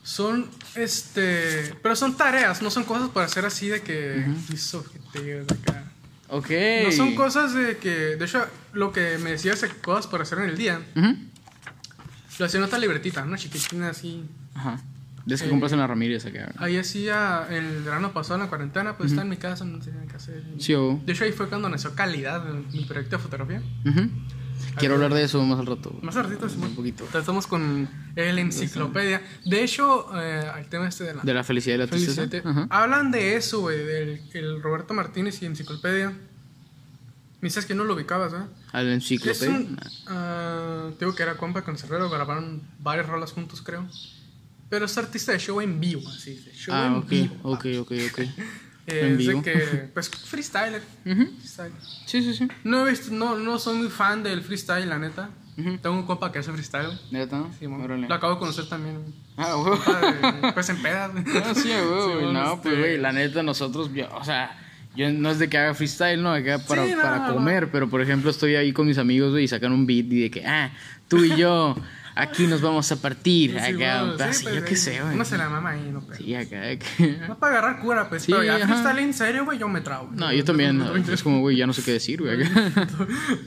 Son, este, pero son tareas, no son cosas para hacer así de que mis objetivos acá. Ok. No son cosas de que, de hecho, lo que me decías de cosas para hacer en el día, lo hacía en otra libretita, una chiquitina así. Ajá. Es que Eh, compras en la Ramírez acá. Ahí hacía el verano pasado en la cuarentena, pues estaba en mi casa, no tenía que hacer. Sí, o. De hecho, ahí fue cuando nació Calidad, mi proyecto de fotografía. Quiero hablar de eso más al rato. Más tardito, sí. Un poquito. Estamos con el enciclopedia. De hecho, eh, el tema este de la De la felicidad y la tristeza. Hablan de eso, güey, del el Roberto Martínez y enciclopedia. Me dices que no lo ubicabas, ¿eh? Al enciclopedia. un. ah, digo que era compa con Cerrero, grabaron varias rolas juntos, creo. Pero es artista de show en vivo, así, de show Ah, en ok. vivo. Ok, ok, ok. Eh, en vivo. de que, pues, freestyler. Ujú. freestyle. Sí, sí, sí. No he visto, no, no soy muy fan del freestyle, la neta. Ujú. Tengo un compa que hace freestyle. ¿Neta? Sí, lo acabo de conocer también. Ah, güey. Compa de- pues en pedas. güey. Ah, sí, güey, Sí, No, pues, este, güey, la neta, nosotros, o sea, yo no es de que haga freestyle, no, acá para, Sí, no, para no. comer, pero por ejemplo, estoy ahí con mis amigos, güey, y sacan un beat y de que, ah, tú y yo, aquí nos vamos a partir, Sí, acá, bueno, sí, pues, yo qué sé, güey. Uno se la mama ahí, no pero. Sí, acá, que- No para agarrar cura, pues. Sí, pero ya freestyle en serio, güey, yo me trago. No, yo también, no, es como, güey, ya no sé qué decir, güey. acá.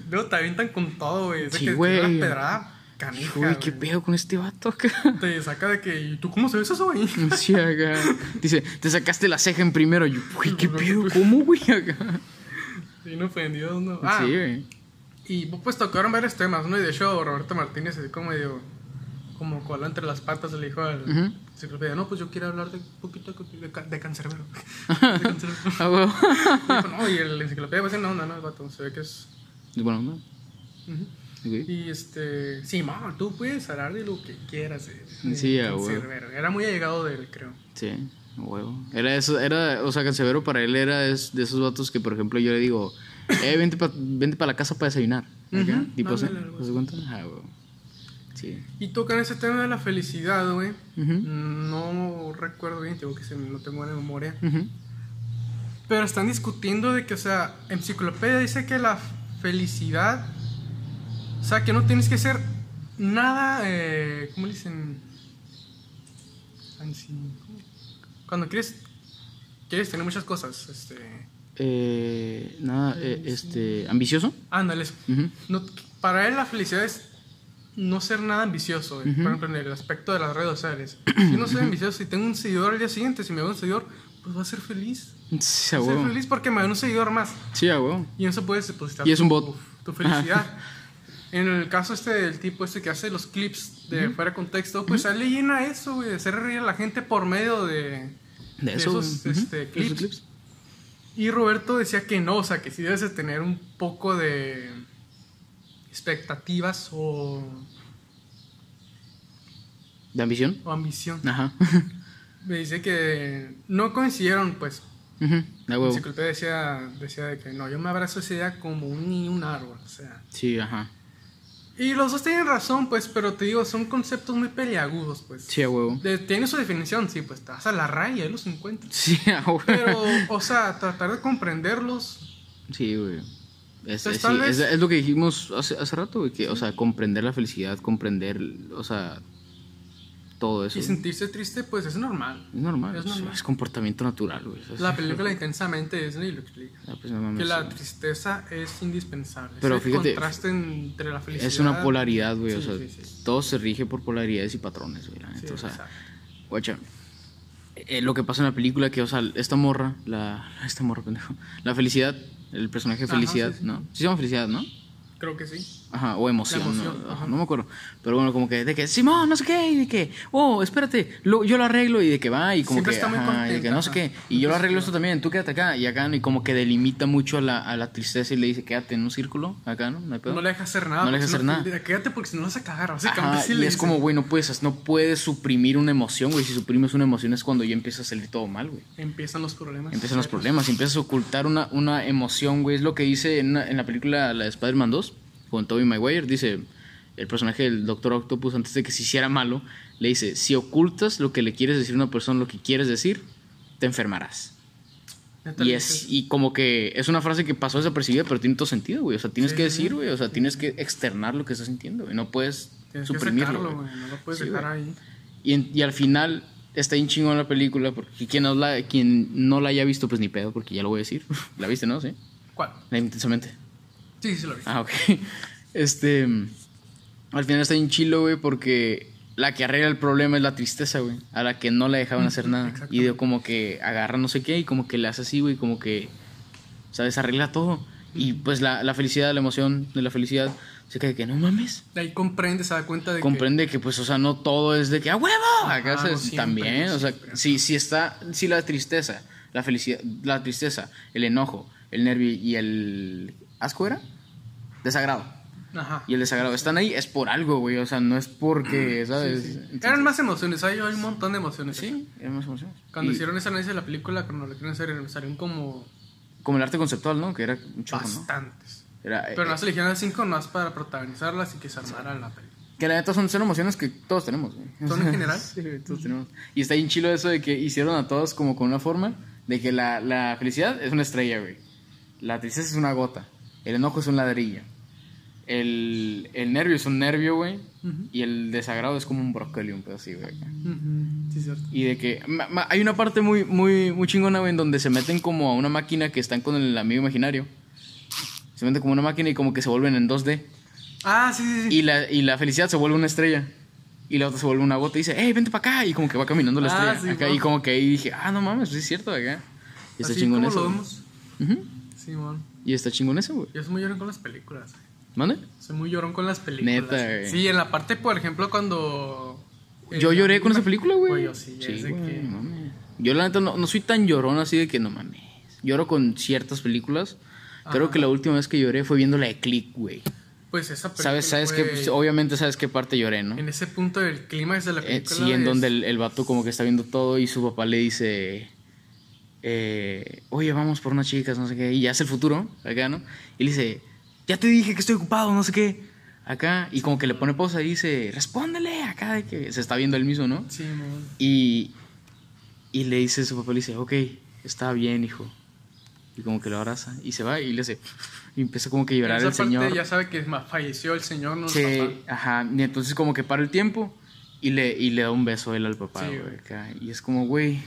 Luego te avientan con todo, güey. Es Sí, que güey. pedrada canija, Güey, qué pedo con este vato acá. Te saca de que, ¿y tú cómo sabes eso, güey? Sí, acá. Dice, te sacaste la ceja en primero. Yo, güey, qué pedo, ¿cómo, güey? Acá. Bien ofendidos, ¿no? Ah, Sí, güey. Y pues tocaron varios temas, ¿no? Y de hecho, Roberto Martínez, así como medio, como cola entre las patas, le dijo al Ujú. enciclopedia, no, pues yo quiero hablar de un poquito de, de cancerbero. de cancerbero. Ah. Y dijo, no, y el enciclopedia, pues, no, no, no, el vato, se ve que es... Bueno, no. Ujú. Ok. Y este, sí, ma, tú puedes hablar de lo que quieras. de- de Sí, a huevo. Era muy allegado de él, creo. Sí, a huevo. Era eso, era, o sea, Cancerbero para él era es de esos vatos que, por ejemplo, yo le digo, eh, vente para vente pa la casa para desayunar. acá, Ujú, Tipo así. ándale, algo ¿Te das cuenta? Ah. Sí. Y tocan ese tema de la felicidad, güey. No recuerdo bien, tengo que se, no tengo buena memoria. Pero están discutiendo de que, o sea, Enciclopedia dice que la felicidad, o sea, que no tienes que ser nada, eh, ¿cómo le dicen? Cuando quieres, quieres tener muchas cosas, este, Eh, nada, eh, este, ambicioso. No, para él la felicidad es no ser nada ambicioso. Ujú. por ejemplo, en el aspecto de las redes sociales. Si yo no soy ambicioso, si tengo un seguidor al día siguiente, si me veo un seguidor, pues voy a ser feliz. Sí, a ser feliz porque me da un seguidor más. Sí, a huevo. Y eso puedes depositar Y es un tu, bot. tu felicidad. En el caso este del tipo este que hace los clips de fuera de contexto, pues a él le llena eso, güey, de hacer reír a la gente por medio de, De eso, esos este, Esos clips. Y Roberto decía que no, o sea, que sí debes de tener un poco de expectativas o, ¿De ambición? o ambición. Ajá. Me dice que no coincidieron, pues. A La huevo. enciclopedia decía, decía de que no, yo me abrazo esa idea como un un árbol, o sea. Sí, ajá. Y los dos tienen razón, pues, pero te digo, son conceptos muy peliagudos, pues. Sí, a huevo. De- tiene su definición, sí, pues vas a la raya y los encuentras. Sí, a huevo. Pero, o sea, tratar de comprenderlos. Sí, güey. Es, sí, vez- es- es lo que dijimos hace, hace rato, güey, que, o sea, comprender la felicidad, comprender, o sea, todo eso. Y sentirse triste, pues es normal. Es normal, es es, normal. es comportamiento natural, güey. Es- La película Intensamente Disney lo explica. Ah, pues no mames, Que la sí. tristeza es indispensable. Pero Ese fíjate, contraste entre la felicidad. es una polaridad, güey, o sea, sí, todo se rige por polaridades y patrones, güey, o sea, guacha, eh, lo que pasa en la película, que, o sea, esta morra, la, esta morra, pendejo, la felicidad, el personaje de felicidad. ¿no? Sí se llama felicidad, ¿no? Creo que sí. Ajá, o emoción, ¿no? ajá. no me acuerdo. Pero bueno, como que de que, Simón, no sé qué, y de que, oh, espérate, lo- yo lo arreglo, y de que va, y como Siempre que, está muy ajá, y de que contenta, no sé qué, y yo lo arreglo esto también, tú quédate acá, y acá, y como que delimita mucho a la, a la tristeza y le dice, quédate en un círculo, acá, ¿no? No hay pedo. No le deja hacer nada. No le deja hacer nada. Quédate porque si no vas a cagar. Básicamente sí y es como, güey, no puedes, no puedes suprimir una emoción, güey. Si suprimes una emoción es cuando ya empieza a salir todo mal, güey. Empiezan los problemas. Empiezan los problemas, empiezas a ocultar una, una emoción, güey. Es lo que dice en, una- en la película La de Spider-Man 2, con Tobey Maguire. Dice, el personaje del Doctor Octopus, antes de que se hiciera malo, le dice, si ocultas lo que le quieres decir a una persona, lo que quieres decir, te enfermarás. Y, es, y como que es una frase que pasó desapercibida, pero tiene todo sentido, güey. O sea, tienes Sí, que decir, güey. O sea, tienes que externar lo que estás sintiendo, güey. No puedes Tienes suprimirlo, sacarlo, güey. No lo puedes Sí, dejar güey. ahí. Y, y al final está bien chingón la película, porque quien no, la, quien no la haya visto, pues ni pedo, porque ya lo voy a decir. ¿La viste, no? Sí. ¿Cuál? La intensamente. Sí, sí, lo vi. Ah, ok. Este. Al final está bien chilo, güey, porque la que arregla el problema es la tristeza, güey. A la que no la dejaban hacer nada. Y de como que agarra no sé qué y como que le hace así, güey, como que. ¿Sabes? Arregla todo. Y pues la, la felicidad, la emoción de la felicidad, se cae que no mames. De ahí comprende, se da cuenta de Comprende que, pues, o sea, no todo es de que a huevo. Acá se- no también, o sea, si, si está, si la tristeza, la felicidad, la tristeza, el enojo, el nervio y el asco era desagrado. Ajá. Y el desagrado están ahí es por algo, güey, o sea, no es porque, ¿sabes? Sí, sí. Entonces- Eran más emociones, hay, hay un montón de emociones. Sí, eran más emociones. Cuando Y hicieron ese análisis de la película, cuando lo querían hacer, salieron como Como el arte conceptual, ¿no? Que era un chorro, ¿no? bastantes. Era, Pero eh, no se eligieron a cinco más para protagonizarlas y que se la película. Que la neta son, son emociones que todos tenemos, güey. ¿Son en general? sí, todos tenemos. Y está bien chilo eso de que hicieron a todos como con una forma de que la, la felicidad es una estrella, güey. La tristeza es una gota. El enojo es un ladrillo. El, el nervio es un nervio, güey. Y el desagrado es como un brócoli, un pedo así, güey. Sí, cierto. Y de que ma- ma- hay una parte muy, muy, muy chingona, güey, en donde se meten como a una máquina que están con el amigo imaginario. Se meten como a una máquina y como que se vuelven en 2D. Ah, sí, sí, sí. Y la, y la felicidad se vuelve una estrella. Y la otra se vuelve una gota y dice, hey, vente para acá. Y como que va caminando la Ah, estrella. sí, acá, y como que ahí dije, ah, no mames, sí es cierto acá. Y está chingón eso. lo vemos. Sí, man. Y está chingón eso, güey. Yo soy muy llorón con las películas. ¿Mande? Soy muy llorón con las películas. Neta, güey. Sí, en la parte, por ejemplo, cuando. Yo lloré con esa película, güey. Güey, yo sí, es de güey, que- no mames. Yo la neta no, no soy tan llorón así de que no mames. Lloro con ciertas películas. Creo que la última vez que lloré fue viendo la de Click, güey. Pues esa película. ¿Sabes, sabes? Pues, obviamente sabes qué parte lloré, ¿no? En ese punto del clímax de la Eh, película. sí, en es- donde el, el vato como que está viendo todo y su papá le dice, eh, oye, vamos por unas chicas, no sé qué, y ya es el futuro, acá, ¿no? Y le dice, ya te dije que estoy ocupado, no sé qué, acá, y como que le pone pausa y dice, respóndele, acá, de que se está viendo él mismo, ¿no? Sí, man. Y, y le dice su papá, le dice, ok, está bien, hijo. Y como que lo abraza y se va y le hace, y empieza como que a llorar el señor. ya sabe que falleció el señor, no el Sí, ajá. Y entonces como que para el tiempo y le, y le da un beso a él al papá, Sí, güey. acá. Y es como, güey,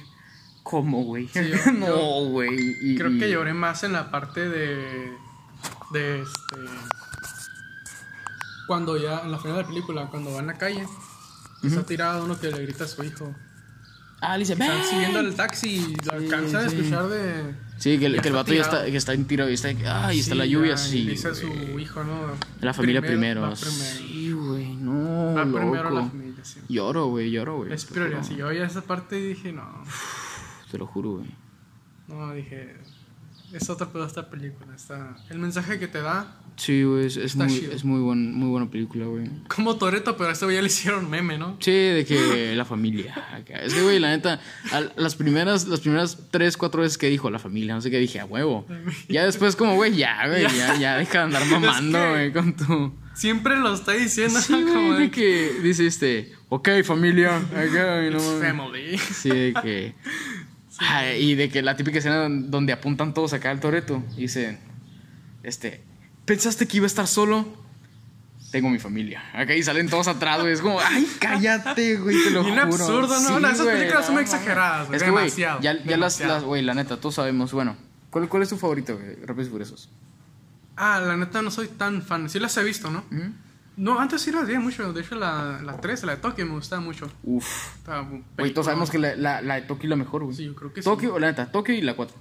¿cómo, güey? Sí, yo- no, güey. Y- Creo y- que lloré más en la parte de. de este. Cuando ya, en la final de la película, cuando va en la calle, y está tirado uno que le grita a su hijo. Ah, le dice, Están siguiendo el taxi y lo alcanza a escuchar de. Sí, que el, que el vato ya está, que está en tiro y está, ay, está la lluvia, sí. y Dice a su hijo, ¿no? La familia primero. primero. Sí, güey, no, Va primero loco. la familia, sí. Lloro, güey, lloro, güey. Es prioridad. Si yo oía esa parte dije, no. Te lo juro, güey. No, dije. Es otro pedo esta película. Está, el mensaje que te da, Sí, güey, es, muy, chido. es muy, buen, muy buena película, güey. como Toreto, pero a este güey ya le hicieron meme, ¿no? Sí, de que la familia. Es que, güey, la neta, a- las primeras, las primeras tres, cuatro veces que dijo la familia, no sé qué, dije, a huevo. Ya después, como, güey, ya, güey, ya, ya deja de andar mamando, que- güey, con tu. Siempre lo está diciendo, Sí, como de que dice este, ok, familia, acá, no It's family. Sí, de que. Y de que la típica escena donde apuntan todos acá al Toreto y dicen, este, ¿pensaste que iba a estar solo? Tengo mi familia. Acá y salen todos atrás, güey. Es como, ay, cállate, güey, te lo Bien juro. absurdo, ¿no? Sí, Esas güey, películas son no, exageradas, güey, Es que, güey, demasiado, ya, ya las, demasiado. las, güey, la neta, todos sabemos, bueno, ¿cuál, cuál es tu favorito, güey? Rápidos y Furiosos. Ah, la neta no soy tan fan. Sí las he visto, ¿no? Ujú. No, antes sí las vi mucho. De hecho, la, la 3, la de Tokio, me gustaba mucho. Uf. Estaba Güey, todos sabemos que la, la, la de Tokio es la mejor, güey. Sí, yo creo que Tokio, la neta, Tokio y la 4.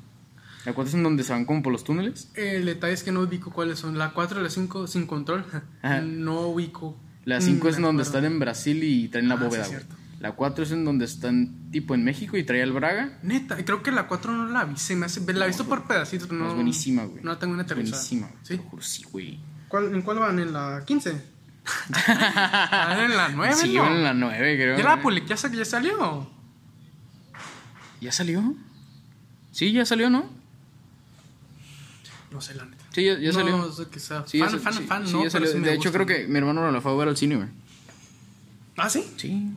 La 4 es en donde se van como por los túneles. El detalle es que no ubico cuáles son. La 4 y la 5 sin control. Ajá. No ubico. La 5 Mm, es en donde están en Brasil y traen la Ah, sí, bóveda, cierto. La 4 es en donde están tipo en México y trae el Braga. Neta, creo que la 4 no la vi. Se me hace, la he visto por pedacitos, pero no. es buenísima, güey. No la tengo una aterrizada. buenísima, güey. ¿Sí? Te lo juro, sí, güey. ¿Cuál, ¿En cuál van? ¿En la 15? Ah, en la 9, Sí, ¿no? en la 9, creo. ¿Ya la hasta que ya salió? ¿Ya salió? Sí, ya salió, ¿no? No sé, la neta. Sí, ya, ya no, salió. No sé qué sea. Sí, ya fan, sa- fan, sí, fan, sí, no, ya salió. de hecho, gusta. creo que mi hermano la fue a ver al cine, güey. ¿Ah, sí? Sí.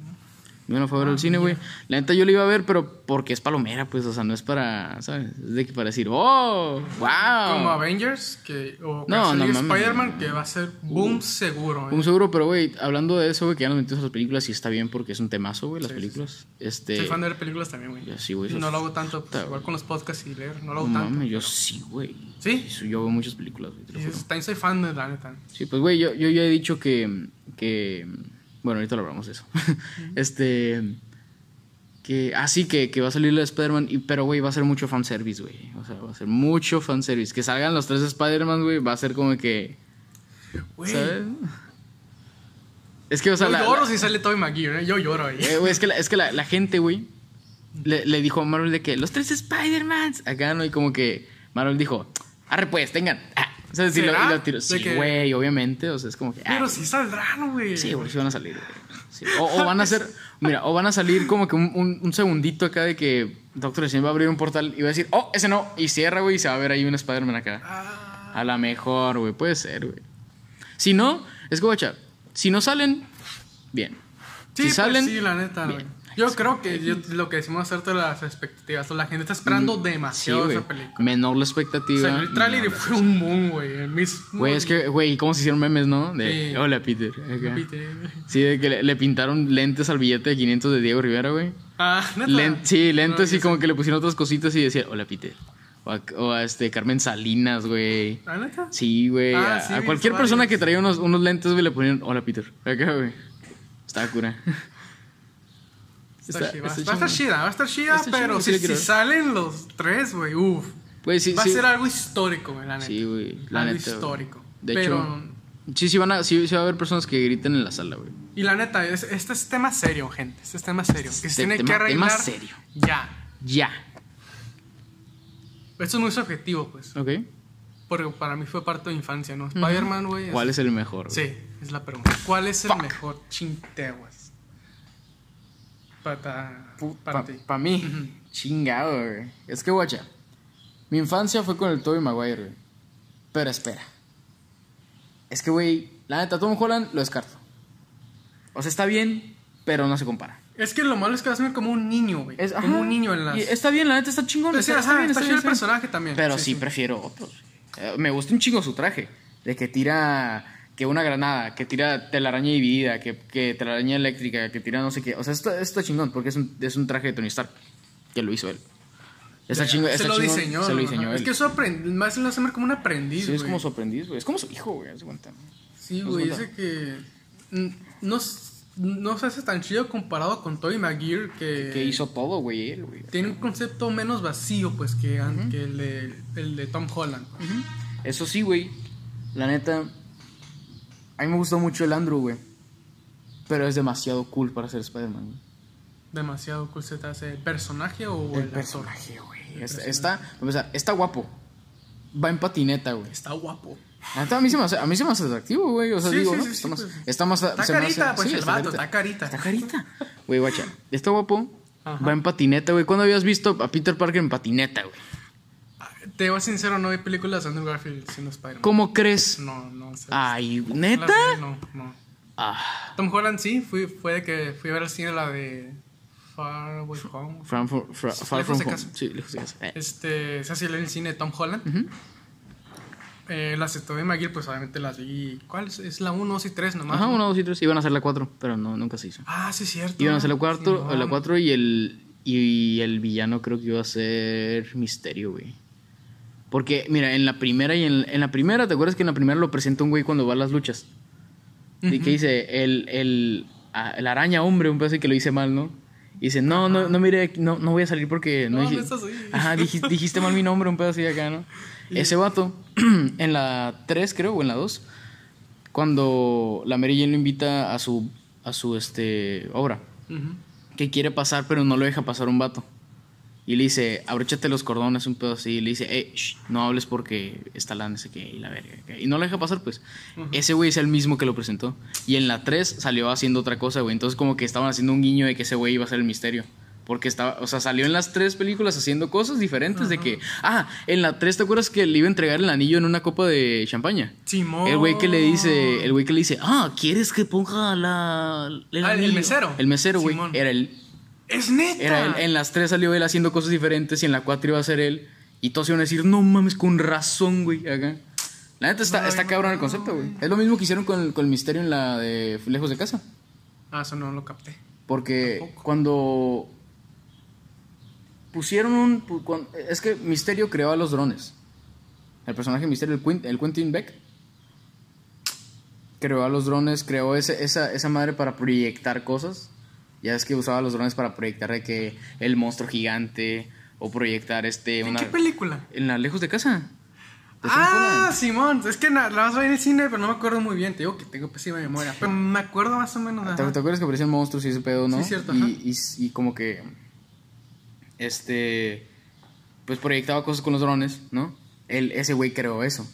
Hermano fue a Ah, ver al cine, güey. La neta yo la iba a ver, pero porque es palomera, pues, o sea, no es para, ¿sabes? Es de que para decir, ¡oh! ¡Wow! Como Avengers, que, o No, no, no. Spider-Man, que va a ser boom seguro. ¿eh? Un seguro, pero, güey, hablando de eso, güey, que ya nos metimos a las películas y está bien porque es un temazo, güey, las Sí, sí, películas. Este. Soy fan de ver películas también, güey. Yo sí, güey. No lo hago tanto, pues, igual con los podcasts y leer, no lo No hago tanto. mames, yo sí, güey. ¿Sí? Yo veo muchas películas, güey. lo también soy fan de la neta. Sí, pues, güey, yo, yo ya he dicho que, que... Bueno, ahorita lo hablamos de eso. este... Que... Así que, que va a salir la de Spider-Man, y- pero, güey, va a ser mucho fanservice, güey. O sea, va a ser mucho fanservice. Que salgan los tres Spider-Man, güey, va a ser como que... Güey, ¿Sabes? Es que, o sea, yo la- lloro la- si sale Tobey Maguire, ¿eh? yo lloro ahí. Eh, güey, es que la, es que la, la gente, güey, le, le dijo a Marvel de que los tres Spider-Mans. Acá, ¿no? Y como que Marvel dijo, arre pues, tengan. Ah, o sea, sí, lo, y lo tiró. De Sí, que- güey, obviamente. O sea, es como que. Pero ah, sí saldrán, güey. Sí, güey, sí van a salir, güey. Sí. O, o van a ser, mira, o van a salir como que un, un- un segundito acá de que Doctor Strange va a abrir un portal y va a decir, oh, ese no, y cierra, güey, y se va a ver ahí un Spider-Man acá. Ah, A la mejor, güey, puede ser, güey. Si no, es que, guacha, si no salen, bien. sí, si pues salen, sí, la neta, bien. güey. Yo creo que yo- lo que decimos acerca de las expectativas, la gente está esperando Mm, Sí, demasiado esa película. Menor la O expectativa. sea, el tráiler fue un boom, güey. Güey, es que, güey, ¿cómo se hicieron memes, no? De, Sí. hola, Peter. acá. Peter. Sí, de que le, le pintaron lentes al billete de 500 de Diego Rivera, güey. Ah, neta. Len- sí, lentes No, y como sé. que le pusieron otras cositas y decía, hola, Peter. O a, o a, este, Carmen Salinas, güey. ¿Ah, neta? Sí, güey. Ah, a, sí, a vi cualquier varios. persona que traía unos, unos lentes, güey, le ponían, hola, Peter. Acá, güey. Estaba cura. Está Está- chida. está va a estar chida, va a estar chida, pero si, si salen los tres, güey, uff. Sí, va sí. a ser algo histórico, güey, la neta. Sí, güey. La algo neta. histórico. De pero, hecho, sí, sí, van a, sí, sí va a haber personas que griten en la sala, güey. Y la neta, es- este es tema serio, gente. Este es tema serio. Que se Este tiene tema- que arreglar. tema serio. Ya. Ya. Esto es muy subjetivo, pues. ¿Ok? Porque para mí fue parte de infancia, ¿no? Spider-Man, güey. ¿Cuál es el mejor? güey? Sí, es la pregunta. ¿Cuál es el mejor chinteguas? Para, para pa- ti. pa' mí. Chingado, güey. Es que, guacha. Mi infancia fue con el Tobey Maguire, güey. Pero espera. Es que, güey, la neta, Tom Holland lo descarto. O sea, está bien, pero no se compara. Es que lo malo es que vas a ver como un niño, güey. Es, como ajá. un niño en las. Y está bien, la neta, está chingón. Pues está, bien, está bien, el personaje también. Pero Sí, sí, sí. prefiero otros. Eh, me gusta un chingo su traje. De que tira que una granada, que tira telaraña dividida, que, que telaraña eléctrica, que tira no sé qué. O sea, esto, esto está chingón porque es un, es un traje de Tony Stark. Que lo hizo él. Está chingón. se lo chingón, diseñó. Se lo diseñó Es él. que eso más lo hace como un aprendiz, Sí, es como su aprendiz, güey. Es como su hijo, güey. Sí, ¿No güey, se ese que no, no se hace tan chido comparado con Tobey Maguire que, Que hizo todo, güey, él, güey. tiene un concepto menos vacío pues que, que el, de, el de Tom Holland. Eso sí, güey. La neta. A mí me gustó mucho el Andrew, güey. Pero es demasiado cool para ser Spider-Man. güey. Demasiado cool se te hace el personaje o el, personaje, güey. Está, está, o sea, está guapo. Va en patineta, güey. Está guapo. A mí se me hace, a mí se me hace atractivo, güey. O sea, Sí, digo, sí, ¿no? sí, está, sí, más, pues. está más. Está se me hace- carita, pues sí, el vato, está carita. Está carita. Güey, guacha. Está guapo. Ajá. Va en patineta, güey. ¿Cuándo habías visto a Peter Parker en patineta, güey? Te voy a ser sincero, no hay películas de Andrew Garfield siendo Spider-Man. ¿Cómo crees? No, no sé. Ay, Las ¿neta? vi, No, no. Ah, Tom Holland sí, fui, fue de que fui a ver al cine la de Far Away Home. from, from- from- far Lejos from de home. casa. Sí, lejos de casa. Eh. Este, la vi en el cine de Tom Holland. Eh, las de Tobey Maguire, pues obviamente las vi. ¿Cuál es? Es la 1, 2 y 3 nomás. Ajá, ¿no? uno, dos y tres. Iban a hacer la cuatro, pero no, nunca se hizo. Ah, sí, es cierto. Iban a hacer la cuarto, Sí, la no. cuatro y el y el villano creo que iba a ser Misterio, güey. Porque mira, en la primera y en, en la primera, ¿te acuerdas que en la primera lo presenta un güey cuando va a las luchas? Y que dice, el, el, el araña hombre, un pedazo así que lo hice mal, ¿no? Y dice, no, no, no, mire, no, no voy a salir porque no, No, dije- no. Ajá, dijiste, dijiste mal mi nombre, un pedazo así acá, ¿no? Ese vato, en la 3 creo, o en la 2, cuando la Mary Jane lo invita a su, a su este, obra, que quiere pasar, pero no lo deja pasar un vato. Y le dice, abróchate los cordones, un pedo así. Y le dice, eh, shh, no hables porque está la no sé qué y la verga. Y no lo deja pasar, pues. Ese güey es el mismo que lo presentó. Y en la 3 salió haciendo otra cosa, güey. Entonces, como que estaban haciendo un guiño de que ese güey iba a ser el misterio. Porque estaba, o sea, salió en las tres películas haciendo cosas diferentes de que, ah, en la 3, ¿te acuerdas que le iba a entregar el anillo en una copa de champaña? Simón. El güey que le dice, el güey que le dice, ah, ¿quieres que ponga la, Ah, el anillo?" mesero. El mesero, güey. Era el, Es neta. era él. En las tres salió él haciendo cosas diferentes y en la cuatro iba a ser él. Y todos iban a decir, no mames, con razón, güey. Acá. La neta está, está no, cabrón el concepto, güey. Es lo mismo que hicieron con el, con el misterio en la de Lejos de Casa. Ah, eso no lo capté. Porque Tampoco. cuando pusieron un... Es que Misterio creó a los drones. El personaje Misterio, el, Quint- el Quentin Beck, creó a los drones, creó ese- esa, esa madre para proyectar cosas. Ya es que usaba los drones para proyectar de que el monstruo gigante o proyectar este... ¿En una- qué película? En la Lejos de Casa. De Ah. Simón. Es que na- la vas a ver en el cine, pero no me acuerdo muy bien. Te digo que tengo pésima memoria. Pero me acuerdo más o menos. ¿Te, te acuerdas que aparecían monstruos y ese pedo, no? Sí, cierto, y, y, y como que. Este. Pues proyectaba cosas con los drones, ¿no? Él, ese güey creó eso.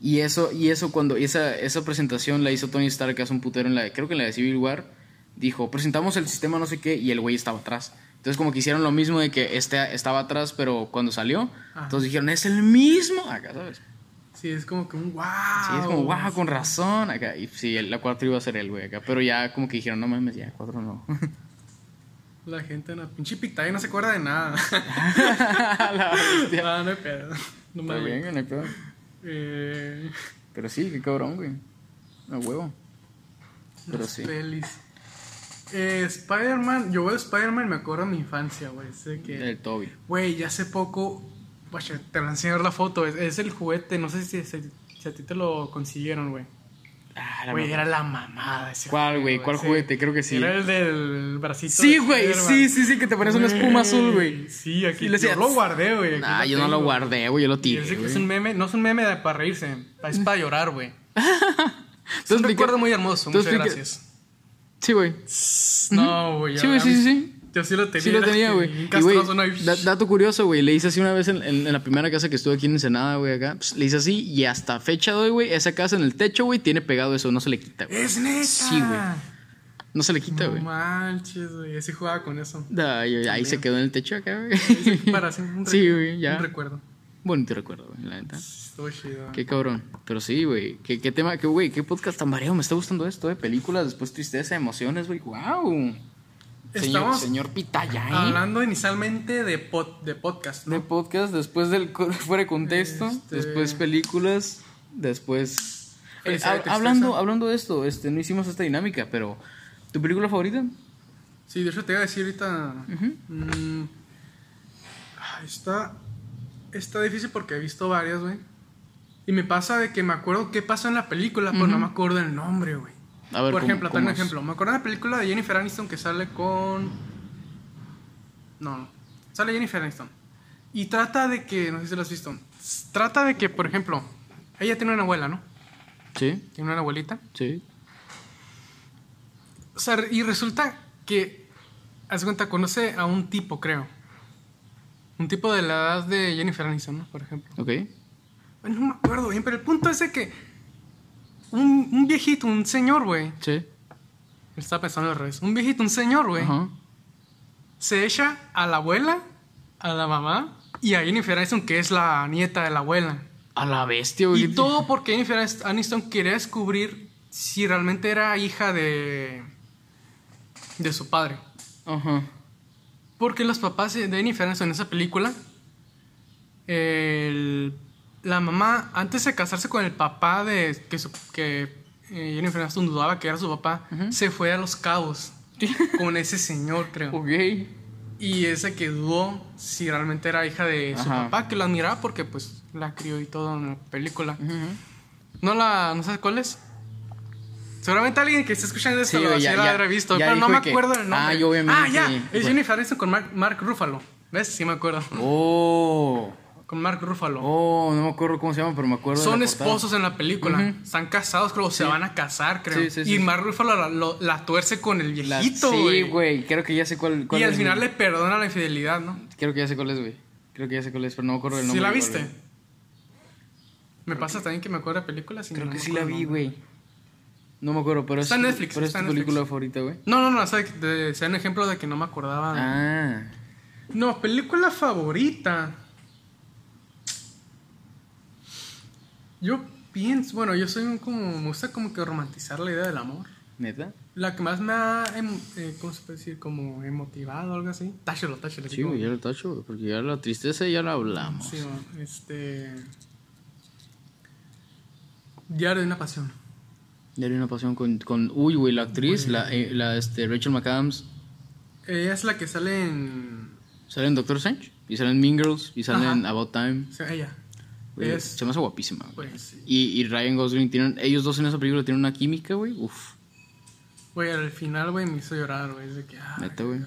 Y eso, y eso cuando. y esa, esa presentación la hizo Tony Stark hace un putero en la. Creo que en la de Civil War. Dijo, presentamos el sistema no sé qué. Y el güey estaba atrás. Entonces, como que hicieron lo mismo de que este estaba atrás, pero cuando salió. Ajá. Entonces dijeron, es el mismo. Acá, ¿sabes? Sí, es como que un wow. Sí, es como, wow, con razón. Acá. Y sí, el- la 4 iba a ser el güey acá. Pero ya como que dijeron, no mames, ya, 4 no. La gente en la pinche pitaya no se acuerda de nada. La bestia. ah, no hay pedo. No mames. bien, no hay pedo. Eh, Pero sí, qué cabrón, güey. A huevo. Pero las sí. pelis. Eh, Spider-Man, yo veo Spider-Man y me acuerdo de mi infancia, güey. Sé que. El Toby. Güey, ya hace poco. Guacha, te voy a enseñar la foto. Es, es el juguete. No sé si, si- si a ti te lo consiguieron, güey. Ah, Güey, era la mamada ese ¿Cuál, güey? ¿Cuál juguete? Creo que sí. Era el del bracito. Sí, güey. Sí, sí, sí, que te pones una espuma azul, güey. Sí, aquí yo lo guardé, güey. Ah, yo no lo guardé, güey. Yo lo tiré, que es un meme, no es un meme de- para reírse, es para llorar, güey. Es ¿Tú un recuerdo muy hermoso, muchas gracias. Sí, güey. No, güey. Sí, güey, sí, sí, sí. Yo sí lo tenía. Sí lo tenía, güey. Y, güey, ¿no? Da- dato curioso, güey. Le hice así una vez en, en- en la primera casa que estuve aquí en Ensenada, güey, acá. Pues, le hice así y hasta fecha de hoy, güey, esa casa en el techo, güey, tiene pegado eso. No se le quita, güey. Es neta. Sí, güey. No se le quita, No güey. manches, güey. Así jugaba con eso. Ay, ahí se quedó en el techo acá, güey. Para hacer un, Sí, güey, ya. un recuerdo. Bonito recuerdo, güey, la neta. Estuvo chido. Qué cabrón. Pero sí, güey. ¿Qué, qué tema, qué, güey, qué podcast tan variado. Me está gustando esto, de películas, después tristeza, emociones, güey. ¡Wow! Señor, Estamos señor Pitaya, ¿eh? Hablando inicialmente de, pod- de podcast, ¿no? De podcast, después del fuera de contexto, Este- después películas, después... Eh, hablando, hablando de esto, este, no hicimos esta dinámica, pero... ¿Tu película favorita? Sí, de hecho te iba a decir ahorita. Ah, está, está difícil porque he visto varias, güey. Y me pasa de que me acuerdo qué pasó en la película, pero no me acuerdo el nombre, güey. A ver, Por ¿cómo- ejemplo, cómo tengo un ejemplo. Me acuerdo de la película de Jennifer Aniston que sale con. No, no. Sale Jennifer Aniston. Y trata de que. No sé si lo has visto. Trata de que, por ejemplo, ella tiene una abuela, ¿no? Sí, Tiene una abuelita. sí. O sea, y resulta que, haz cuenta, conoce a un tipo, creo. Un tipo de la edad de Jennifer Aniston, ¿no? Por ejemplo. Ok. Bueno, no me acuerdo bien, pero el punto es de que un, un viejito, un señor, güey. Sí. Estaba pensando al revés. Un viejito, un señor, güey. Ajá. Se echa a la abuela, a la mamá y a Jennifer Aniston, que es la nieta de la abuela. A la bestia, güey. Y todo porque Jennifer Aniston quería descubrir si realmente era hija de. de su padre. Ajá. Porque los papás de Jennifer Aniston en esa película, el- la mamá, antes de casarse con el papá de que, su- que eh, Jennifer Aniston dudaba que era su papá, se fue a los cabos con ese señor, creo. Ok. Y ese que dudó si realmente era hija de su papá, que la admiraba porque pues la crió y todo en la película. ¿No la, no sabes cuál es? Seguramente alguien que esté escuchando esto Sí, lo sí ya- lo habrá visto, pero no me que- acuerdo del nombre. Ah, yo obviamente- Ah, ya. Es bueno. Jennifer Aniston con Mark, Mark Ruffalo. ¿Ves? Sí me acuerdo. Oh. Con Mark Ruffalo. Oh, no me acuerdo cómo se llama, pero me acuerdo. de Son la esposos en la película. Están casados, creo. Se van a casar, creo. Sí, sí, sí, y sí. Mark Ruffalo la, lo- la tuerce con el La- viejito, Sí, güey. Creo que ya sé cuál, cuál y al es, final le perdona la infidelidad, ¿no? Creo que ya sé cuál es, güey. Creo que ya sé cuál es, pero no me acuerdo ¿Sí nombre. la igual, viste? Me pasa también que me acuerdo de películas y Creo no que sí la vi, el güey. No me acuerdo, pero Está es, Netflix, Pero es está tu en Netflix. película favorita, güey. No, no, no, o sea, de- sea un ejemplo de que no me acordaba. de- Ah. No, película favorita. Yo pienso, bueno, yo soy un como, me gusta como que romantizar la idea del amor. ¿Neta? La que más me ha, em- eh, ¿cómo se puede decir? Como emotivado o algo así. Táchelo. así Sí, como- güey, ya lo tacho, porque ya la tristeza ya la hablamos. Sí, este... Diario de una pasión. Diario de una pasión con, con uy, güey, la actriz, la, eh, la este, Rachel McAdams, Ella es la que sale en... sale en Doctor Strange, y sale en Mean Girls, y sale Ajá. en About Time. o sea, ella. Güey, Es- Se me hace guapísima, güey. Pues sí. Y, y Ryan Gosling, tienen, ellos dos en esa película tienen una química, güey. Uf, Güey, al final, güey, me hizo llorar, güey. Es de que... ay, neta, güey.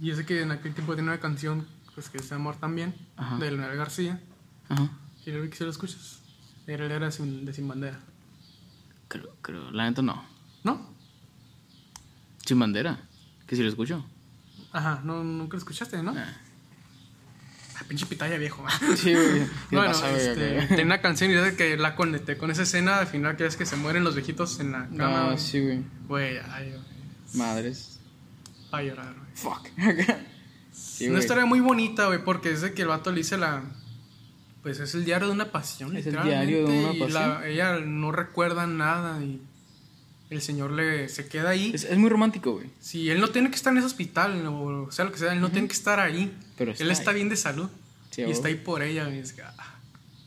Y yo sé que en aquel tiempo tenía una canción, pues que es de amor también, Ajá. de Leonel García. Ajá. Y vi que si lo escuchas. Él era sin, de Sin Bandera. Creo, creo, la neta no. ¿No? Sin bandera, que si lo escucho. Ajá, no, nunca lo escuchaste, ¿no? Ah. Ah, pinche pitaya viejo. Sí, güey. ¿Qué bueno, pasa, güey? este, tenía una canción y desde que la conecté con esa escena al final que es que se mueren los viejitos en la cama. Güey. sí, güey. Güey, ay, güey. Madres. Va a llorar, güey. Fuck. sí, Una güey. historia muy bonita, güey, porque es de que el vato le dice la. Pues es el diario de una pasión, Es el diario de una y pasión. la- ella no recuerda nada y el señor le se queda ahí. Es, es muy romántico, güey. Si él no tiene que estar en ese hospital, o sea lo que sea, él no tiene que estar ahí. Pero él está está ahí. bien de salud. Sí, y está ahí por ella. güey, es que, ah,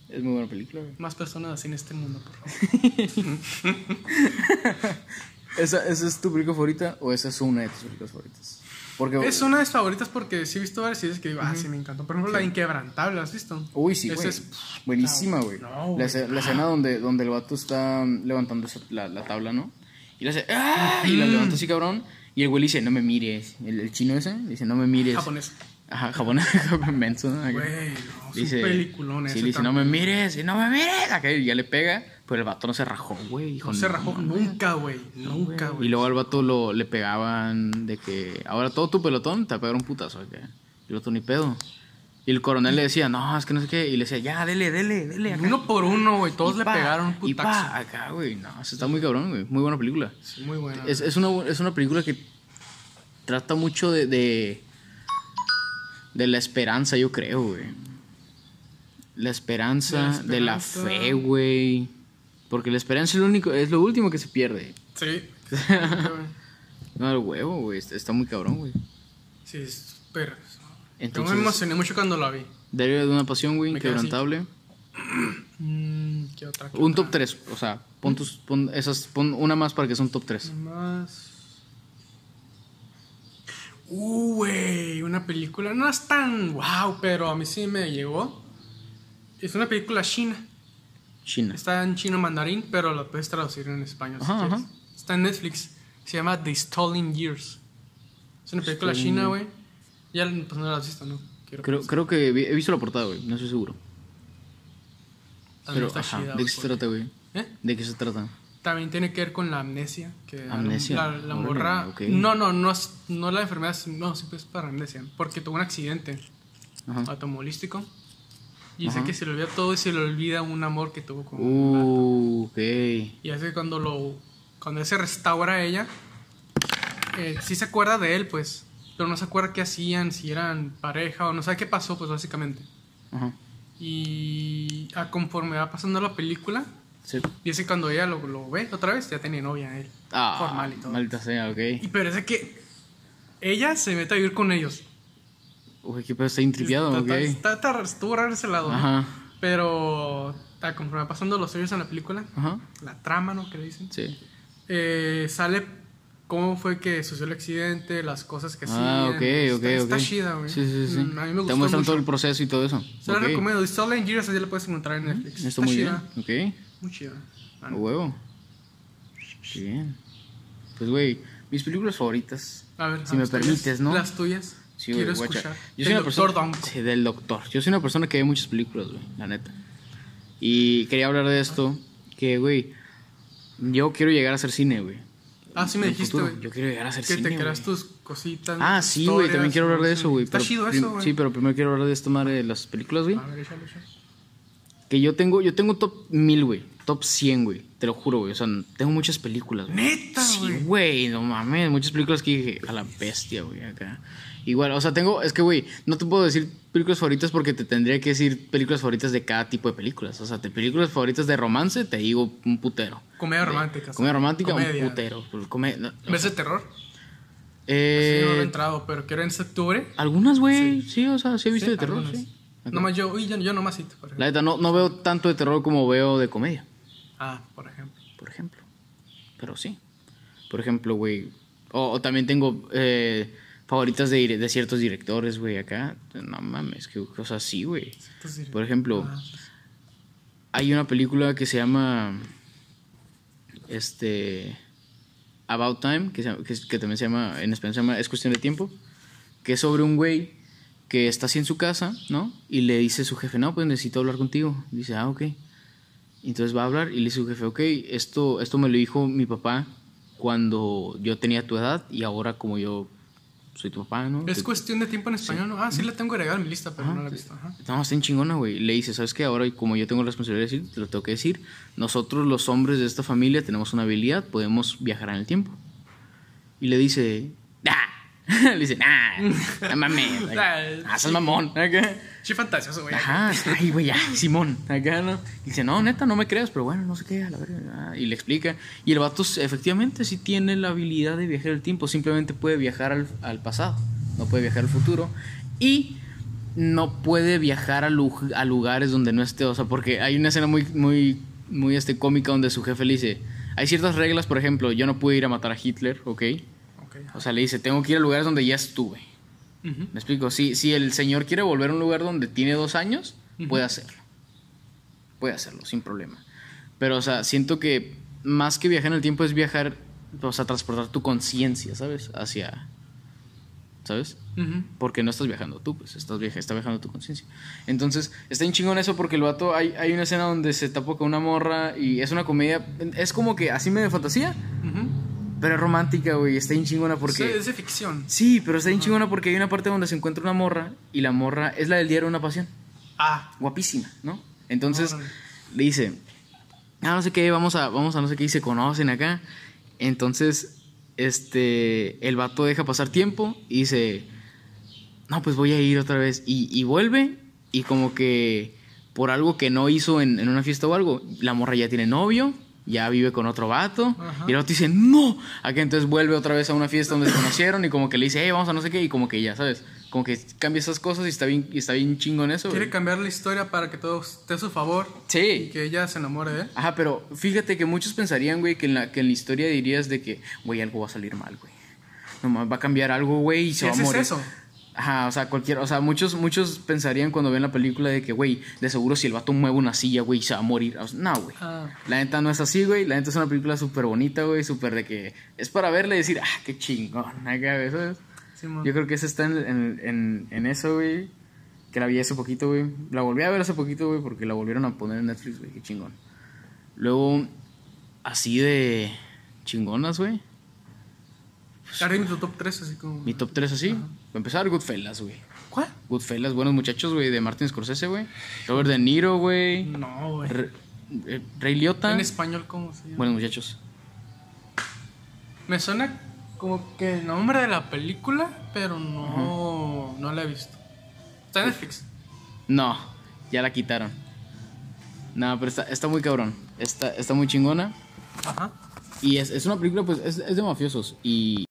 Es muy buena película, güey. más personas así en este mundo, por favor. ¿Esa, ¿Esa es tu película favorita o esa es una de tus películas favoritas? Porque, es una de mis favoritas porque sí he visto varias series que digo, ah, sí me encantó. Por ejemplo, La Inquebrantable, ¿has visto? Uy, sí, Esa güey. es- Buenísima, güey. No, la, escena- la escena donde, donde el vato está levantando la, la tabla, ¿no? Y le hace, ¡ah! Y la levanta así, cabrón. Y el güey le dice, no me mires. El, el chino ese le dice, no me mires. Japonés. Ajá, japonés. menso. Güey, no, Dice, peliculón Sí, le dice, no me mires, y no me mires. Acá, y ya le pega, pero el vato no se rajó, güey. No se rajó mames". nunca, güey. Nunca, Y güey. luego al vato lo, le pegaban de que ahora todo tu pelotón te va a pegar un putazo acá. Y el otro ni pedo. Y el coronel le decía, no, es que no sé qué. Y le decía, ya, dele, dele, dele. Acá. Uno por uno, güey. Todos Y le pa, pegaron un Y putazo. pa, acá, güey. No, eso está muy cabrón, güey. Muy buena película. Sí, muy buena. Es, es, una, es una película que trata mucho de, de, de la esperanza, yo creo, güey. La esperanza, De de la fe, güey. Porque la esperanza es lo, único, es lo último que se pierde. Sí. No, el huevo, güey. Está, está muy cabrón, güey. sí, es súper. Yo me emocioné mucho cuando la vi. Diario de una pasión, güey, inquebrantable. Mm, ¿Qué otra? ¿Qué Un otra? top 3, o sea, pon, tus, pon, esas, pon una más para que sea un top 3. Más. Uh, güey, una película. No es tan wow, pero a mí sí me llegó. Es una película china. China. Está en chino mandarín, pero la puedes traducir en español si Ajá, quieres. ajá. Está en Netflix. Se llama The Stolen Years. Es una película Stolen- china, güey. Ya pues, no la has visto, ¿no? Quiero Creo, creo que vi- he visto la portada, güey. No estoy seguro. También Pero, está ajá, chida, ¿de qué se porque- trata, güey? ¿Eh? ¿De qué se trata? También tiene que ver con la amnesia. Que Amnesia, La, la órale, morra. ok. No, no, no es no la enfermedad, no, siempre es para amnesia. Porque tuvo un accidente automovilístico. Y dice Ajá. que se le olvida todo y se le olvida un amor que tuvo con. Uh, ok. Y hace que cuando lo. Cuando él se restaura a ella. Eh, sí se acuerda de él, pues. Pero no se acuerda qué hacían, si eran pareja o no sabe qué pasó, pues básicamente. Ajá. Y a conforme va pasando la película, Sí. dice cuando ella lo, lo ve otra vez, ya tiene novia él. Ah, formal y todo. Maldita sea, ok. Y parece que ella se mete a vivir con ellos. Uy, qué pedo, está intripiado, Está- ok. está- está- está- estuvo raro ese lado. Ajá. Pero a conforme pasando los años en la película, Ajá. la trama, ¿no? Que le dicen. Sí. eh, sale cómo fue que sucedió el accidente, las cosas que hacían. Ah, ok, ok, está, ok. Está chida, güey. Sí, sí, sí. Mm, A mí me Te gustó muestran mucho. todo el proceso y todo eso. Se la Ok. recomiendo. Stolen Years, así la puedes encontrar en Netflix. Está muy chida. bien, ok. Muy chida. Ah, A huevo. Qué bien. Pues, güey, mis películas favoritas. A ver, si me permites, ¿no? Las tuyas. Sí, güey, Quiero guacha. escuchar. Yo soy una persona. Doctor Donko. Sí, del doctor. Yo soy una persona que ve muchas películas, güey, la neta. Y quería hablar de esto. Que, güey, yo quiero llegar a hacer cine, güey. Ah, sí me dijiste, güey. Yo quiero llegar a hacer Que cine. te creas tus cositas. Ah, sí, güey, también quiero hablar de eso, güey. Está chido eso, güey. Sí, pero primero quiero hablar de esta madre de las películas, güey. A ver, échale, échale. Que yo tengo, yo tengo top 1000, güey. Top 100, güey. Te lo juro, güey. O sea, tengo muchas películas, güey. Neta, Sí, güey. güey, no mames. Muchas películas que dije, a la bestia, güey, acá. Igual, o sea, tengo, es que, güey, no te puedo decir películas favoritas porque te tendría que decir películas favoritas de cada tipo de películas. O sea, de películas favoritas de romance, te digo un putero. Comedia romántica. Comedia romántica, Comedia. un putero. Come- no, ¿Ves de terror? eh, sí, no lo he entrado, pero quiero en octubre. algunas, güey, sí. o sea, sí he visto Sí, de terror, algunas. sí. Nomás yo, uy, yo, yo nomás sí, por. La neta, no, no veo tanto de terror como veo de comedia. Ah, por ejemplo. por ejemplo. Pero sí. Por ejemplo, güey. O, o también tengo eh, favoritas de, de ciertos directores, güey, acá. No mames, que cosas así, güey. Por ejemplo, ah, hay una película que se llama. Este. About Time, que, se llama- que, que también se llama. En español se llama Es cuestión de tiempo. Que es sobre un güey que está así en su casa, ¿no? Y le dice a su jefe, no, pues necesito hablar contigo. Dice, ah, ok. Y entonces va a hablar y le dice a su jefe, ok, esto, esto me lo dijo mi papá cuando yo tenía tu edad y ahora como yo soy tu papá, ¿no? Es Te- cuestión de tiempo en español, ¿no? Ah, sí la tengo agregada en mi lista, pero no la he visto. Ajá. no, está en chingona, güey. Le dice, ¿sabes qué? Ahora, como yo tengo la responsabilidad de decir, te lo tengo que decir. Nosotros, los hombres de esta familia, tenemos una habilidad, podemos viajar en el tiempo. Y le dice, ¡ah! le dice, ¡ah! ¡No mames! ¡Ah, sos mamón! Acá. Sí, fantasioso, güey. Ajá, ay, güey, ya, Simón, acá, ¿no? Y dice, no, neta, no me creas, pero bueno, no sé qué, a la verga. ah, Y le explica. Y el vato efectivamente sí tiene la habilidad de viajar el tiempo, simplemente puede viajar al, al pasado, no puede viajar al futuro. Y no puede viajar a, lu- a lugares donde no esté, o sea, porque hay una escena muy, muy, muy este, cómica donde su jefe le dice, hay ciertas reglas, por ejemplo, yo no pude ir a matar a Hitler, ¿ok? Ok. O sea, le dice, tengo que ir a lugares donde ya estuve. Ujú. ¿Me explico? Si, si el señor quiere volver a un lugar donde tiene dos años, Ujú. puede hacerlo. Puede hacerlo, sin problema. Pero, o sea, siento que más que viajar en el tiempo es viajar, o sea, transportar tu conciencia, ¿sabes? Hacia... ¿Sabes? Ujú. Porque no estás viajando tú, pues estás viaja, está viajando tu conciencia. Entonces, está en chingón eso porque el vato, hay, hay una escena donde se tapa con una morra y es una comedia, es como que así medio fantasía, Ujú. Pero es romántica, güey, está en chingona porque... Sí, es de ficción. Sí, pero está bien chingona porque hay una parte donde se encuentra una morra y la morra es la del diario Una Pasión. Ah, Guapísima, ¿no? Entonces le dice, ah, no sé qué, vamos a, vamos a no sé qué y se conocen acá. Entonces, este, el vato deja pasar tiempo y dice, no, pues voy a ir otra vez. Y, y vuelve y como que por algo que no hizo en, en una fiesta o algo, la morra ya tiene novio. Ya vive con otro vato. Ajá. Y el vato dice, no. Acá entonces vuelve otra vez a una fiesta donde se conocieron y como que le dice, hey, vamos a no sé qué. Y como que ya, ¿sabes? Como que cambia esas cosas y está bien, y está bien chingo en eso. quiere güey. cambiar la historia para que todo esté a su favor y Sí. que ella se enamore de él. Ajá, pero fíjate que muchos pensarían, güey, que en la, que en la historia dirías de que, güey, algo va a salir mal, güey. No va a cambiar algo, güey, y se va a morir. eso. Ajá, o sea, cualquier, o sea, muchos, muchos pensarían cuando ven la película de que, güey, de seguro si el vato mueve una silla, güey, se va a morir. O sea, no, güey. Ah. La neta no es así, güey. La neta es una película súper bonita, güey, súper de que es para verla y decir, ah, qué chingón, acá, ¿sabes? Simón. Yo creo que esa está en, en, en, en eso, güey. Que la vi hace poquito, güey. La volví a ver hace poquito, güey, porque la volvieron a poner en Netflix, güey. Qué chingón. Luego, así de chingonas, güey. Arriba tu top 3, así como. Mi top 3 así. Para empezar, Goodfellas, güey. ¿Cuál? Goodfellas, buenos muchachos, güey, de Martin Scorsese, güey. Robert De Niro, güey. No, güey. Re- eh, Ray Liotta. En español, ¿cómo se llama? Buenos muchachos. Me suena como que el nombre de la película, pero no, no la he visto. Está en Netflix. No, ya la quitaron. No, pero está, está muy cabrón. Está, está muy chingona. Ajá. Y es, es una película, pues, es, es de mafiosos. Y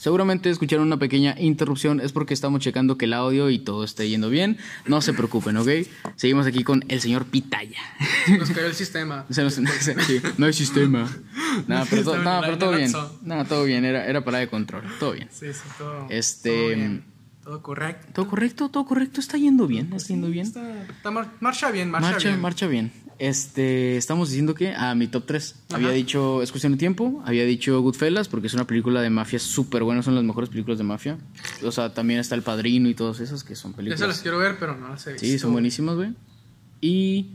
seguramente escucharon una pequeña interrupción. Es porque estamos checando que el audio y todo esté yendo bien. No se preocupen, ¿ok? Seguimos aquí con el señor Pitaya. Nos cayó el sistema. O sea, no, sí, no hay sistema. No, pero, todo- no, pero todo bien. No, todo bien. Era, era para de control. Todo bien. Sí, sí, todo. Este, todo bien, Todo correcto. Todo correcto, todo correcto, está yendo bien, está yendo bien. Está, está mar- marcha bien, marcha, Marcha, bien. marcha bien. Este, estamos diciendo que a mi top 3. Ajá. Había dicho Es cuestión de tiempo, había dicho Goodfellas, porque es una película de mafia súper buena, son las mejores películas de mafia. O sea, también está El Padrino y todas esas que son películas. se las quiero ver, pero no las he visto. Sí, son buenísimas, güey. Y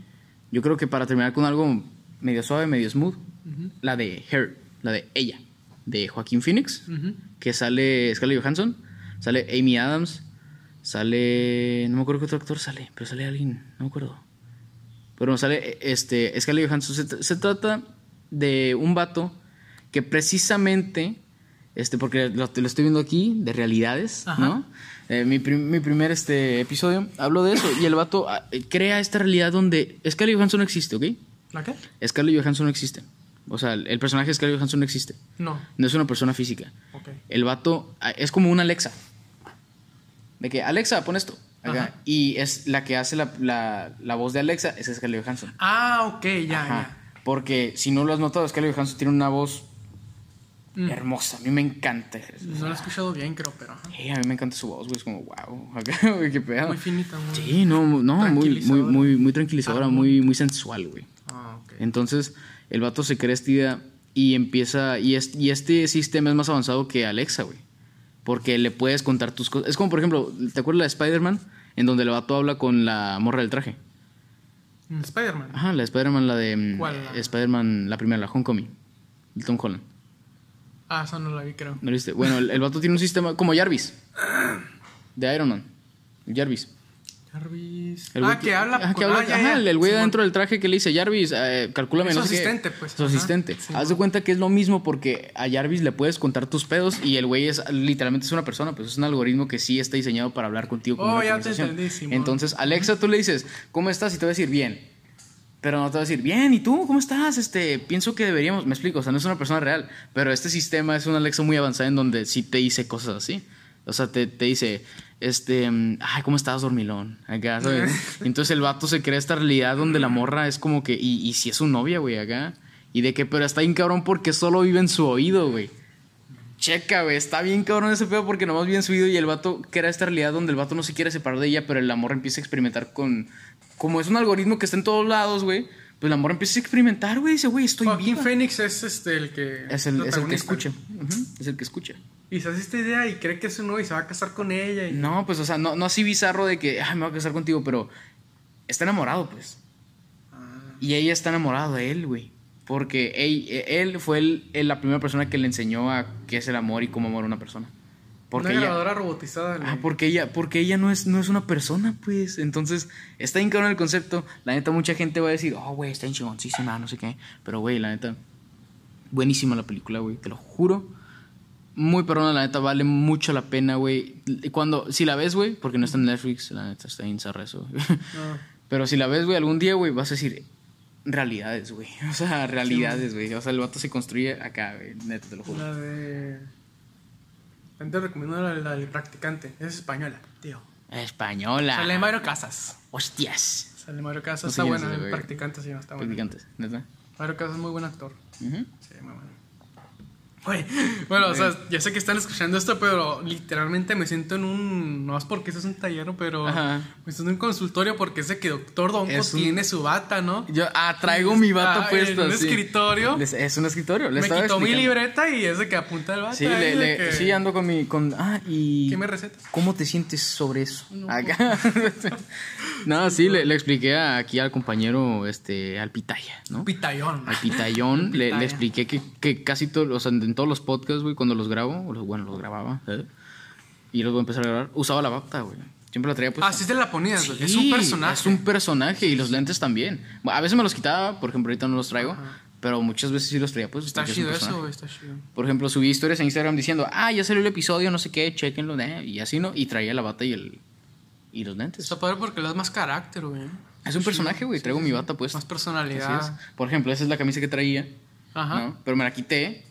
yo creo que para terminar con algo medio suave, medio smooth, la de Her, la de Ella, de Joaquín Phoenix, que sale Scarlett Johansson, sale Amy Adams, sale. No me acuerdo qué otro actor sale, pero sale alguien, no me acuerdo. Pero no, sale este, Scarlett Johansson. Se, se trata de un vato que precisamente. Este, porque lo, lo estoy viendo aquí, de realidades, Ajá. ¿no? Eh, mi, prim- mi primer este, episodio hablo de eso. Y el vato ah, crea esta realidad donde Scarlett Johansson no existe, ¿ok? ¿La qué? Scarlett Johansson no existe. O sea, el personaje de Scarlett Johansson no existe. No. No es una persona física. Ok. El vato ah, es como una Alexa. De que, Alexa, pon esto. Acá. Y es la que hace la, la- la voz de Alexa, es Scarlett Johansson. Ah, ok, ya, Ajá. Porque si no lo has notado, Scarlett Johansson tiene una voz ya. Mm. hermosa. A mí me encanta. No lo he escuchado bien, creo, pero. ajá. A mí me encanta su voz, güey. Es como, wow. Qué pedo. Muy finita, muy. Sí, no, no, muy, muy, muy, muy tranquilizadora, muy, muy sensual, güey. Ah, ok. Entonces, el vato se crea esta idea y empieza. Y, es- y este sistema es más avanzado que Alexa, güey. Porque le puedes contar tus cosas. Es como, por ejemplo, ¿te acuerdas la de Spider-Man? En donde el vato habla con la morra del traje. Mm, Spider-Man. Ajá, la de Spider-Man, la de. mm, ¿Cuál? Spider-Man, la primera, la Homecoming. De Tom Holland. Ah, esa no la vi, creo. ¿No viste? Bueno, el, el vato tiene un sistema. Como Jarvis. De Iron Man. Jarvis. Jarvis. El ah, que habla. ajá, que habla- ah, ya, ajá, ya. el- güey Simón. dentro del traje que le dice Jarvis, eh, calcúlame, Es no su sé qué". asistente, pues, Su asistente. Simón. Haz de cuenta que es lo mismo porque a Jarvis le puedes contar tus pedos y el güey es literalmente es una persona, pues es un algoritmo que sí está diseñado para hablar contigo con Oh, una ya te entendí. Entonces, Alexa, tú le dices, "¿Cómo estás?" y te va a decir, "Bien." Pero no te va a decir, bien, ¿y tú? ¿Cómo estás? Este, pienso que deberíamos, me explico, o sea, no es una persona real, pero este sistema es una Alexa muy avanzada en donde sí te dice cosas así. O sea, te, te dice, este, ay, ¿cómo estás, dormilón? Acá, ¿sabes? Entonces el vato se crea esta realidad donde la morra es como que, y, y si es su novia, güey, acá. Y de que, pero está bien cabrón porque solo vive en su oído, güey. Checa, güey, está bien cabrón ese pedo porque nomás vive en su oído y el vato crea esta realidad donde el vato no se quiere separar de ella, pero el amor empieza a experimentar con. Como es un algoritmo que está en todos lados, güey. Pues el amor empieza a experimentar, güey. Dice, güey, estoy Joaquín viva. Phoenix es este el que. Es el, es el que escucha. Es el que escucha. Y se hace esta idea y cree que es novio y se va a casar con ella. Y... No, pues, o sea, no, no así bizarro de que, ay, me voy a casar contigo, pero está enamorado, pues. Ah, Y ella está enamorada de él, güey. Porque él, él fue el- el- la primera persona que le enseñó a qué es el amor y cómo amar a una persona. Porque una ella, grabadora robotizada. güey. Ah, porque ella, porque ella no es, no es una persona, pues. Entonces, está bien el concepto. La neta, mucha gente va a decir, oh, güey, está en chingoncísima, no sé qué. Pero, güey, la neta, buenísima la película, güey, te lo juro. Muy perrona, la neta, vale mucho la pena, güey. Cuando, si la ves, güey, porque no está en Netflix, la neta, está en Zarrezo. No. Pero si la ves, güey, algún día, güey, vas a decir, realidades, güey. O sea, realidades, güey. O sea, el vato se construye acá, güey, neta, te lo juro. La de. También te recomiendo la, la del practicante. Es española, tío. Española. Sale Mario Casas. Hostias. Sale Mario Casas. No sé está buena. el practicante sí, está buena. Practicantes, neta. Mario Casas es muy buen actor. Ujú. Sí, muy bueno. Güey, Bueno, o sea, ya sé que están escuchando esto, pero literalmente me siento en un. No es porque eso es un taller, pero. Ajá. Me siento en un consultorio porque es de que Doctor Donko Es un- tiene su bata, ¿no? Yo, ah, traigo mi bata Ah, puesta. en un sí. escritorio. Les- Es un escritorio. Le me quitó mi libreta y es de que apunta el bata. Sí, ahí le, de le- que- sí, ando con mi. Con, ah, y. ¿Qué me recetas? ¿Cómo te sientes sobre eso? No. Acá. no, sí, le, le expliqué aquí al compañero, este, al Pitaya, ¿no? Pitayón. Al Pitayón, le, expliqué que, que casi todos, o sea, en todos los podcasts, güey, cuando los grabo, los- bueno, los grababa, ¿eh? y los voy a empezar a grabar, usaba la bata, güey. Siempre la traía pues. Ah, sí te la ponías, güey. es Sí, un personaje. Es un personaje y los lentes también. A veces me los quitaba, por ejemplo, ahorita no los traigo, Ajá. pero muchas veces sí los traía, pues. Está es chido eso, güey. Está chido. Por ejemplo, subí historias en Instagram diciendo, ah, ya salió el episodio, no sé qué, chequenlo, ¿eh? y así, ¿no? Y traía la bata y el y los lentes. Está padre porque le das más carácter, güey. Es un personaje, güey, traigo mi bata pues. Más personalidad. Así. Por ejemplo, esa es la camisa que traía, Ajá. ¿no? Pero me la quité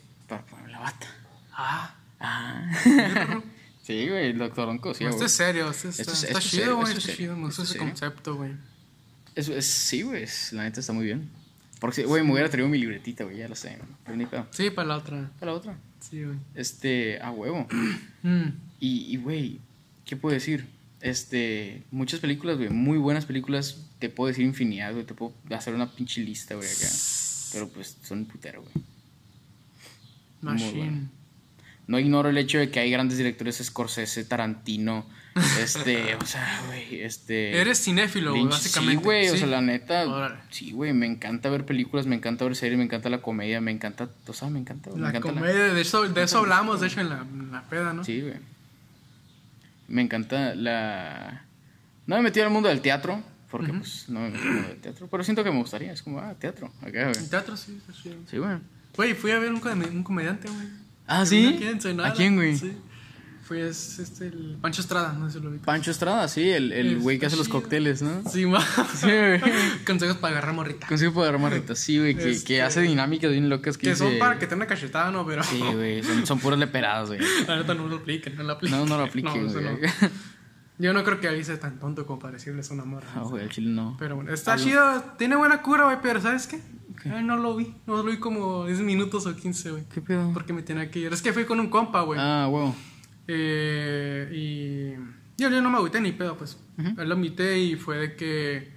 bata. Ah. Ah. sí, güey, el doctor Onco, sí, esto es serio. Esto, está, Esto es- está esto es chido, serio, güey. esto es Está serio, chido. Me gusta ese serio. concepto, güey. Es- es- sí, güey, es- la neta está muy bien. Porque, güey, me hubiera traído mi libretita, güey, ya lo sé. ¿no? Sí, para la otra. Para la otra. Sí, güey. Este, a huevo. Mm. Y, güey, ¿Qué puedo decir? Este, muchas películas, güey, muy buenas películas, te puedo decir infinidad, güey, te puedo hacer una pinche lista, güey, acá. Pero pues son putero, güey. Muy. No ignoro el hecho de que hay grandes directores, Scorsese, Tarantino, este, o sea, güey, este... Eres cinéfilo, güey, Lynch, básicamente. Sí, güey, o Sí. sea, la neta, Órale. sí, güey, me encanta ver películas, me encanta ver series, me encanta la comedia, me encanta, o sea, me encanta, me La encanta la- comedia, de eso, de eso hablamos, de hecho, en la, en la peda, ¿no? Sí, güey. Me encanta la... No me metí al mundo del teatro, porque pues no me metí al mundo del teatro, pero siento que me gustaría, es como, ah, teatro, acá, güey. En teatro, sí, chido. Sí, güey. Güey, fui a ver un, come- un comediante, güey. Ah, ¿A ¿sí? ¿A quién, güey? Sí. Fui es, este, el Pancho Estrada, no sé si lo vi. Pancho Estrada, sí, el, el güey que hace los cócteles, ¿no? Sí, ma. Sí, güey. Consejos para agarrar morrita. Consigo poder marritas, sí, güey, que, Este- que hace dinámicas bien locas que, Que son dice- para que te una cachetada, ¿no? Pero Sí, güey, son, son puras leperadas, güey. la neta no lo apliquen, no lo apliquen. No, no lo apliquen, güey. no. Yo no creo que ahí sea tan tonto como para decirles una morra. Ah, güey, el chile no. Pero bueno, está chido, tiene buena cura, güey, pero ¿sabes qué? No lo vi, no lo vi como 10 minutos o 15, güey. ¿Qué pedo? Porque me tenía que ir. Es que fui con un compa, güey. Ah, güey. Eh, y yo, yo no me agüité ni pedo, pues. Él lo invité y fue de que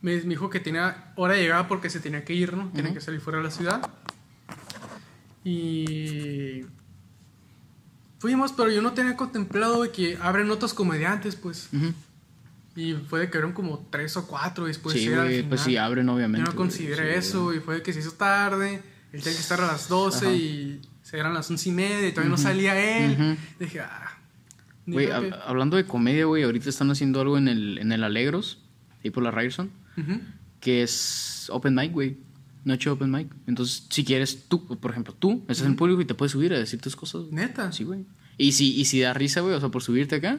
me, dijo que tenía hora de llegada porque se tenía que ir, ¿no? Tenía que salir fuera de la ciudad. Y fuimos, pero yo no tenía contemplado de que abren otros comediantes, pues. Ujú. Y fue de que eran como tres o cuatro después Sí, al güey, pues sí, abren obviamente. Yo no güey, consideré sí, eso y fue de que se hizo tarde. Él tenía que estar a las 12 Ajá. y se eran las once y media y todavía no salía él. Dije, ah. Güey, que- hablando de comedia, güey, ahorita están haciendo algo en el, en el Alegros, ahí por la Ryerson, que es open mic, güey. Noche open mic. Entonces, si quieres, tú, por ejemplo, tú estás en público y te puedes subir a decir tus cosas. güey. Neta. Sí, güey. Y si, y si da risa, güey, o sea, por subirte acá,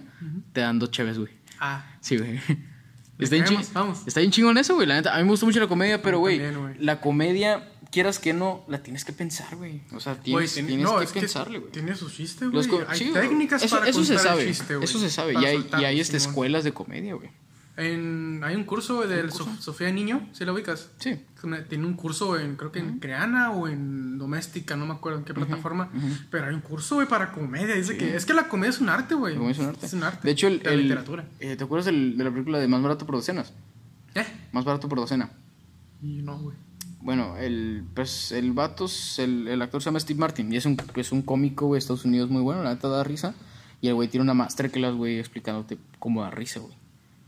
te dan dos chaves, güey. Ah. Sí, güey. Está bien, ching- vamos. está bien chingón eso, güey. La neta, a mí me gusta mucho la comedia, pero, güey, la comedia, quieras que no, la tienes que pensar, güey. O sea, tienes, tiene- tienes no, que pensarle, güey. Tiene su chiste, güey. Hay sí, técnicas eso, para eso se contar el sabe. chiste, güey. eso se sabe. Y hay, y hay este, escuelas de comedia, güey. En, hay un curso del Sof- Sofía Niño, ¿sí lo ubicas? Sí. Tiene un curso en, creo que en Creana o en Doméstica, no me acuerdo en qué plataforma. Pero hay un curso, güey, para comedia. Dice que es que la comedia es un arte, güey. La comedia es un arte. Es un arte. De hecho, el, la el- literatura. eh, ¿te acuerdas del- de la película de Más barato por docenas? ¿Eh? Más barato por docena. Y no, güey. Bueno, el, pues, el vato, el, el actor se llama Steve Martin y es un, es un cómico, güey, de Estados Unidos muy bueno, la neta da risa. Y el güey tiene una masterclass, güey, explicándote cómo da risa, güey.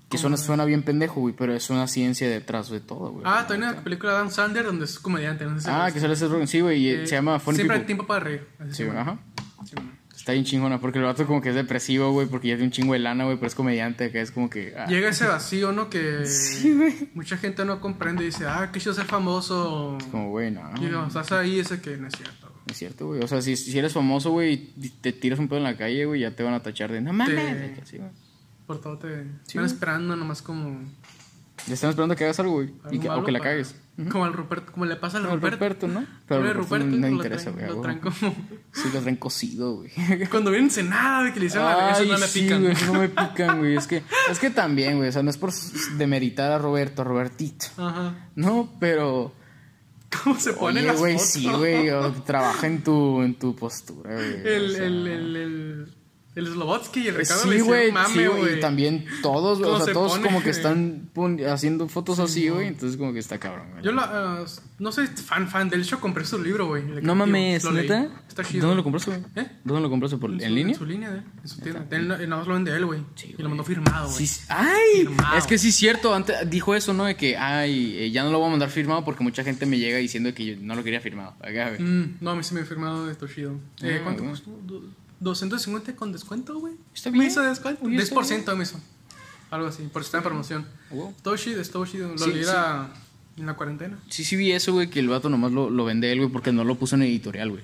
Que suena, suena bien pendejo, güey, pero es una ciencia detrás de todo, güey. Ah, también una película de Dan Sander donde es comediante. No sé si Ah, que sale Seth Rogen, sí, güey, y Eh, se llama Funny Siempre hay People. tiempo para reír. Sí, güey, ajá. Sí. Está bien chingona, porque el vato como que es depresivo, güey, porque ya tiene un chingo de lana, güey, pero es comediante, acá es como que... ah, Llega ese vacío, ¿no? Que Sí, güey. mucha gente no comprende y dice, ah, qué chido ser famoso. Como, güey, no. Y digo, estás ahí, ese que no es cierto. güey. Es cierto, güey. O sea, si, si eres famoso, güey, y te tiras un pedo en la calle, güey, ya te van a tachar de... No mames. Te-. Por todo te Sí, están güey. esperando nomás como... Ya están esperando que hagas algo, güey. Y que, o que la para- cagues. Como al Ruperto, como le pasa al Al Ruperto. Ruperto, ¿no? Pero al Ruperto no lo interesa, güey. Lo güey. traen como... Sí, lo traen cocido, güey. Cuando vienen cenada, de que le hicieron a eso no me sí, pican. güey, no me pican, güey. Es que, es que también, güey. O sea, no es por demeritar a Roberto, a Robertito. Ajá. No, pero... ¿Cómo se ponen Oye, las güey, fotos? sí, güey. Trabaja en tu, en tu postura, güey. El, o sea. el, el, el, el Slobotsky y el Ricardo le Sí, hicieron güey, mame, sí, güey. Y también todos, güey. O ¿Cómo sea, se todos pone, como que están haciendo fotos así, güey. Entonces, como que está cabrón, güey. Yo la, uh, no soy fan fan del show, compré su libro, güey. No mames, lo leí. ¿neta? Está chido. ¿Dónde lo compraste, güey? ¿Eh? ¿Dónde lo compraste? ¿Por, En, ¿En, su, línea? En su línea, de, en su tienda. Él, nada más lo vende él, güey. Sí, y lo mandó firmado, güey. Sí, sí. ¡Ay! Firmado. Es que sí es cierto. Antes dijo eso, ¿no? De que, ay, eh, ya no lo voy a mandar firmado porque mucha gente me llega diciendo que yo no lo quería firmado. Acá, güey. Mm, no, a mí se me ha firmado de Toshido. Eh, Ah, ¿Cuánto costó? Do- 250 con descuento, güey. Está Me hizo descuento. Está 10% me hizo. Algo así, por si está en promoción. Wow. Toshido es Toshido. Lo Sí, leí sí. en la cuarentena. Sí, sí vi eso, güey, que el vato nomás lo, lo vende él, güey, porque no lo puso en editorial, güey.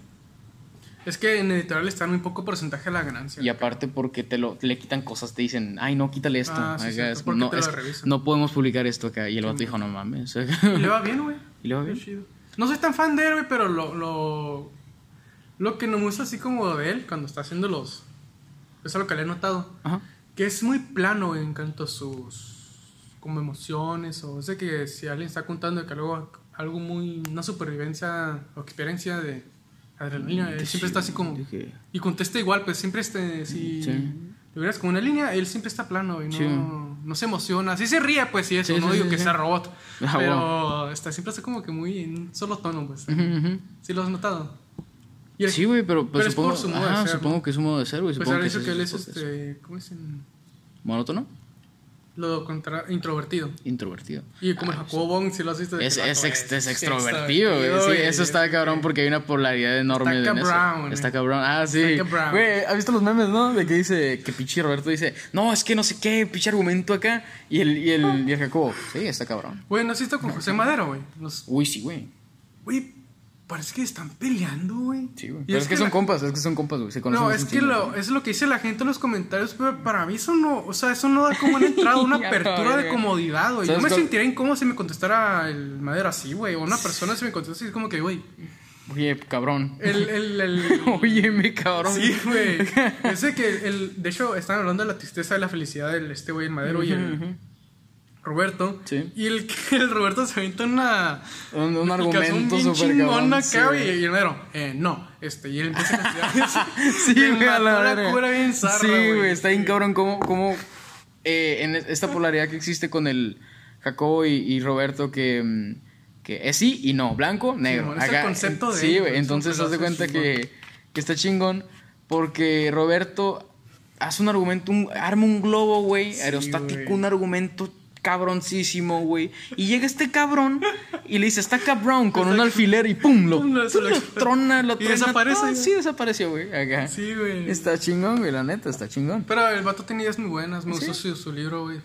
Es que en editorial está muy poco porcentaje de la ganancia. Y aparte porque te lo le quitan cosas, te dicen, ay, no, quítale esto. Ah, sí, Acá cierto, es- porque no, es- podemos publicar esto acá. Y el vato dijo, no mames. Y le va bien, güey. ¿Y le va bien? No soy tan fan de él, güey, pero lo, lo, lo que no me gusta así como de él cuando está haciendo los... Eso es lo que le he notado. Ajá. Que es muy plano en cuanto a sus como emociones o sé que si alguien está contando que algo, algo muy... Una supervivencia o experiencia de adrenalina, él siempre está así como... Y contesta igual, pues siempre este... Si, Sí. lo vieras como una línea, él siempre está plano, güey. No, Sí. no se emociona. Sí se ríe, pues, sí, eso. Sí, no sí, digo sí, que sea robot. Ah, pero está, siempre está como que muy en solo tono, pues. ¿Sí lo has notado? El- Sí, güey, pero, pues, pero es supongo, por su modo de ajá, ser, supongo ¿no? que es su modo de ser, güey. Pues supongo ahora que dice que él es este. ¿Cómo dicen? ¿Monótono? Lo contra introvertido. Introvertido. Y como el Jacobo Bong, si lo has visto. Es, es, ex- es extrovertido, güey. Sí, eso está es cabrón que- porque hay una polaridad enorme Está en eso. cabrón, Está eh. cabrón. Ah, sí. Está. Güey, ¿has visto los memes, no? De que dice, que pinche Roberto dice, no, es que no sé qué, pinche argumento acá. Y el, y el, y el Jacobo, sí, está cabrón. Güey, ¿no has visto con José Madero, güey? Los- Uy, sí, güey. Güey, parece que están peleando, güey. Sí, güey. Pero es, que, son la- compas, es que son compas, güey. Se conocen No, es que lo, es lo que dice la gente en los comentarios, pero para mí eso no, o sea, eso no da como una entrada, una apertura de comodidad, güey. Yo ¿Sabes me cuál? sentiría incómodo si me contestara el madera así, güey. O una persona si me contestara así, como que, güey, Oye, cabrón. el, el, el, Oye, mi cabrón. Sí, güey. Ese que el, de hecho, están hablando de la tristeza y la felicidad del este güey, el Madero y el Roberto. Sí. Y el, el Roberto se avienta una. Un, un argumento súper cabrón. acá, sí, y el Madero, eh, no. Este, y él empieza a considerar. Sí, güey, a la cura bien zarra, Sí, güey. está bien cabrón cómo, cómo eh, en esta polaridad que existe con el Jacobo y, y Roberto que, mm, que es sí y no, blanco, negro. Es el concepto de Sí, güey, entonces haz de cuenta que, que está chingón porque Roberto hace un argumento, un- arma un globo, güey, Sí, aerostático, un argumento cabroncísimo, güey. Y llega este cabrón y le dice, está cabrón, con un alfiler y pum, lo, se lo trona, lo Y truena desaparece, güey. Sí, desapareció, güey, acá. Sí, güey. Está chingón, güey, la neta, está chingón. Pero el vato tenía ideas muy buenas. Me ¿Sí? gustó su, su libro, güey.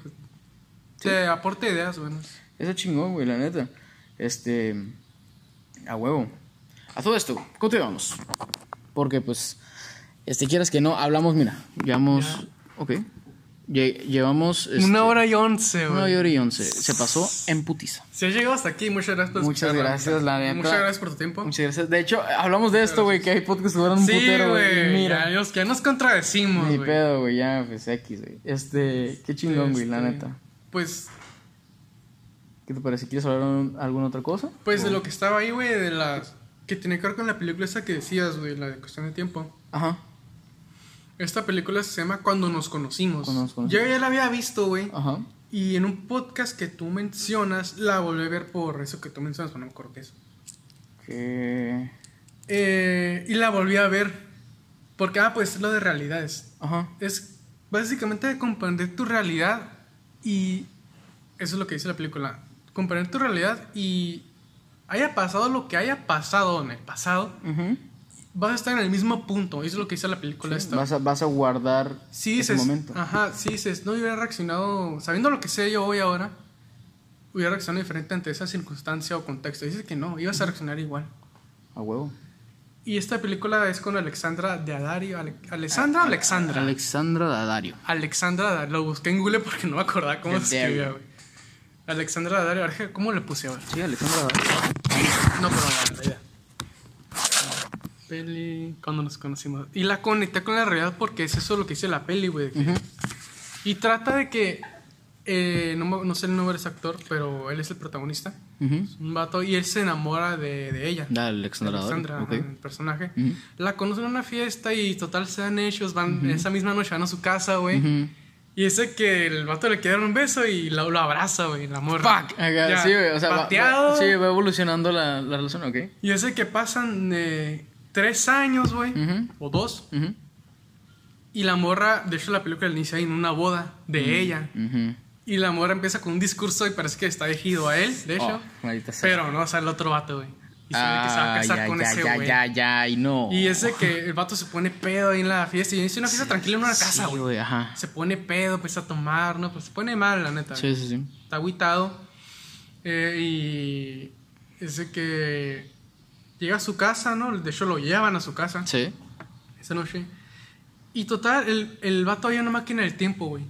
Te aporta ideas buenas. Eso chingón, güey, la neta. Este. A huevo. A todo esto, continuamos. Porque, pues. Este, quieras que no, hablamos, mira. Llevamos. Ya. Ok. Lle- llevamos. este, Una hora y once, güey. Una hora y once. Se pasó en putiza. Si has llegado hasta aquí, muchas gracias por Muchas gracias, la neta. Muchas gracias por tu tiempo. Muchas gracias. De hecho, hablamos de esto, güey, que hay podcasts que duran un Sí, putero, güey. Mira. Ya, nos- ya nos contradecimos, Ni pedo, güey, ya, pues X, güey. Este, qué chingón, güey, la Este, neta. Pues, ¿Qué te parece? ¿Quieres hablar un- alguna otra cosa? pues de lo que estaba ahí, güey, de las... Que tiene que ver con la película esa que decías, güey, la de cuestión de tiempo. Ajá. Esta película se llama Cuando nos conocimos. Cuando nos conocimos. Yo ya la había visto, güey. Ajá. Y en un podcast que tú mencionas, la volví a ver por eso que tú mencionas, no me acuerdo qué es. Que. Eh, y la volví a ver. Porque, ah, pues es lo de realidades. Ajá. Es básicamente comprender tu realidad y eso es lo que dice la película. Comprender tu realidad y haya pasado lo que haya pasado en el pasado, Ujú. Vas a estar en el mismo punto. Eso es lo que dice la película esta. Vas a, vas a guardar Sí ese momento. ajá, sí dices, no hubiera reaccionado, sabiendo lo que sé yo hoy ahora, hubiera reaccionado diferente ante esa circunstancia o contexto. Dices que no, ibas a reaccionar igual. A huevo. Y esta película es con Alexandra de Adario. Ale- ¿Alexandra o Alexandra? Alexandra Dadario. Alexandra Daddario. Lo busqué en Google porque no me acordaba cómo se escribía, güey. Alexandra Daddario. Ahora, ¿Cómo le puse ahora? Sí, Alexandra Dadario. No, pero la idea. Peli. Cuando nos conocimos. Y la conecté con la realidad porque es eso lo que dice la peli, güey. Ujú. Y trata de que. eh, no, sé el nombre de ese actor, pero él es el protagonista. Es un vato y él se enamora de, de ella. Alexandra Dadario. Alexandra, ajá, el personaje. La conocen en una fiesta y total se dan hechos. Van esa misma noche van a su casa, güey. Y ese que el vato le quiere dar un beso y lo, lo abraza, güey, la morra. Fuck. Ya, sí, güey. O sea, va, sí, va evolucionando la, la relación, ok. Y ese que pasan eh, tres años, güey, o dos. Y la morra, de hecho, la película inicia en una boda de ella. Y la morra empieza con un discurso y parece que está dirigido a él, de hecho. Oh, pero no, o sea, el otro vato, güey. Y se ve que se va a Ah, casar ya, con ya, ese ya, güey. ya, ya, y no. Y ese que el vato se pone pedo ahí en la fiesta. Y dice una fiesta tranquila en una casa, güey. se pone pedo, empieza a tomar, ¿no? Pues se pone mal, la neta. Sí, sí, sí. Está agüitado. Eh, y ese que llega a su casa, ¿no? De hecho, lo llevan a su casa Sí. esa noche. Y total, el, el vato había una máquina del tiempo, güey.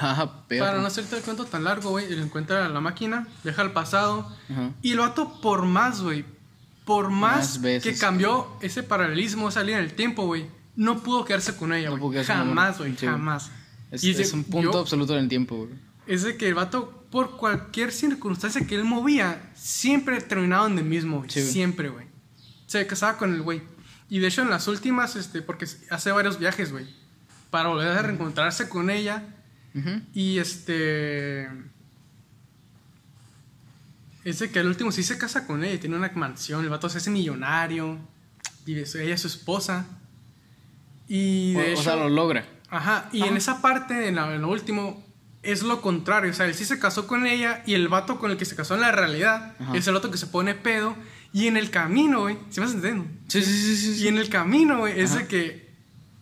Ajá, perro. Para no hacerte el cuento tan largo, güey, él encuentra la máquina, deja el pasado. Ajá. Y el vato, por más, güey, por más, Más veces. que cambió ese paralelismo, esa línea del tiempo, güey, no pudo quedarse con ella, No güey. jamás, güey, Sí. jamás. Es, Y es ese- un punto yo- absoluto del tiempo, güey. es de que el vato, por cualquier circunstancia que él movía, siempre terminaba en el mismo, güey. Sí, güey. siempre, güey. Se casaba con el güey. Y de hecho, en las últimas, este, porque hace varios viajes, güey. para volver a reencontrarse con ella. Y este. Ese que al último sí se casa con ella, tiene una mansión, el vato se hace millonario. Y es- ella es su esposa. Y de O, o hecho. sea, lo logra. Ajá, y en esa parte, en, la- en lo último, es lo contrario. O sea, él sí se casó con ella y el vato con el que se casó en la realidad Ajá. es el otro que se pone pedo. Y en el camino, güey, ¿sí me vas entendiendo? Sí, sí, sí, sí. Y en el camino, güey, es de que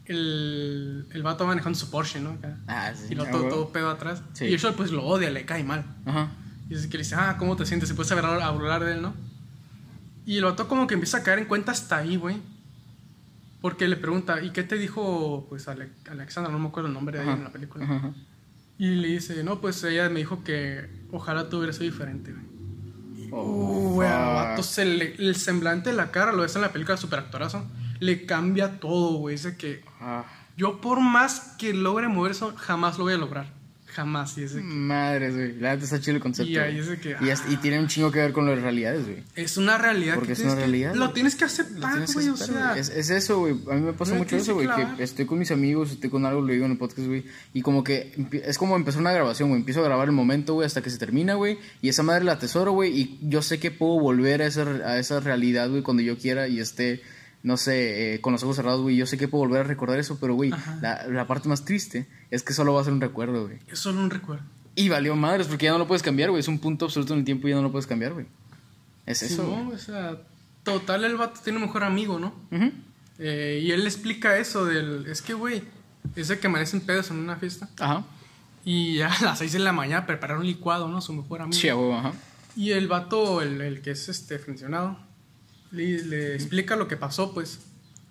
el, el vato va manejando su Porsche, ¿no? Acá. Ah, sí. Y lo todo, todo pedo atrás. Sí. Y eso pues lo odia, le cae mal. Ajá. Y es que le dice, ah, ¿cómo te sientes? Se puede saber a hablar de él, ¿no? Y el vato como que empieza a caer en cuenta hasta ahí, güey. Porque le pregunta, ¿y qué te dijo, pues, Ale- Alexandra? No me acuerdo el nombre de ella en la película. Ajá, ajá. Y le dice, no, pues ella me dijo que ojalá tú hubieras sido diferente, güey. Oh, Uh, le- el semblante de la cara, lo ves en la película super actorazo, le cambia todo, güey. Dice que Ah, yo por más que logre mover eso, jamás lo voy a lograr. Jamás. Y es de que- madres, güey. La neta está chido el concepto. Y ahí Y, es- y tiene un chingo que ver con las realidades, güey. Es una realidad. Porque que es una que- realidad, Lo tienes que aceptar, güey. O sea, es, es eso, güey. A mí me pasa No mucho eso, güey. Que estoy con mis amigos, estoy con algo, lo digo en el podcast, güey. Y como que es como empezar una grabación, güey. Empiezo a grabar el momento, güey, hasta que se termina, güey. Y esa madre la atesoro, güey. Y yo sé que puedo volver a esa, a esa realidad, güey, cuando yo quiera y esté, no sé, eh, con los ojos cerrados, güey. Yo sé que puedo volver a recordar eso, pero, güey, la, la parte más triste es que solo va a ser un recuerdo, güey. es solo un recuerdo. Y valió madres, porque ya no lo puedes cambiar, güey. Es un punto absoluto en el tiempo y ya no lo puedes cambiar, güey. Es eso, Sí. ¿no? O sea, total, el vato tiene un mejor amigo, ¿no? Eh, y él le explica eso del... Es que, güey, es de que amanecen pedos en una fiesta. Ajá. Y a las 6 de la mañana preparar un licuado, ¿no? Su mejor amigo. Sí, ajá. Y el vato, el, el que es este mencionado, le, le explica lo que pasó, pues.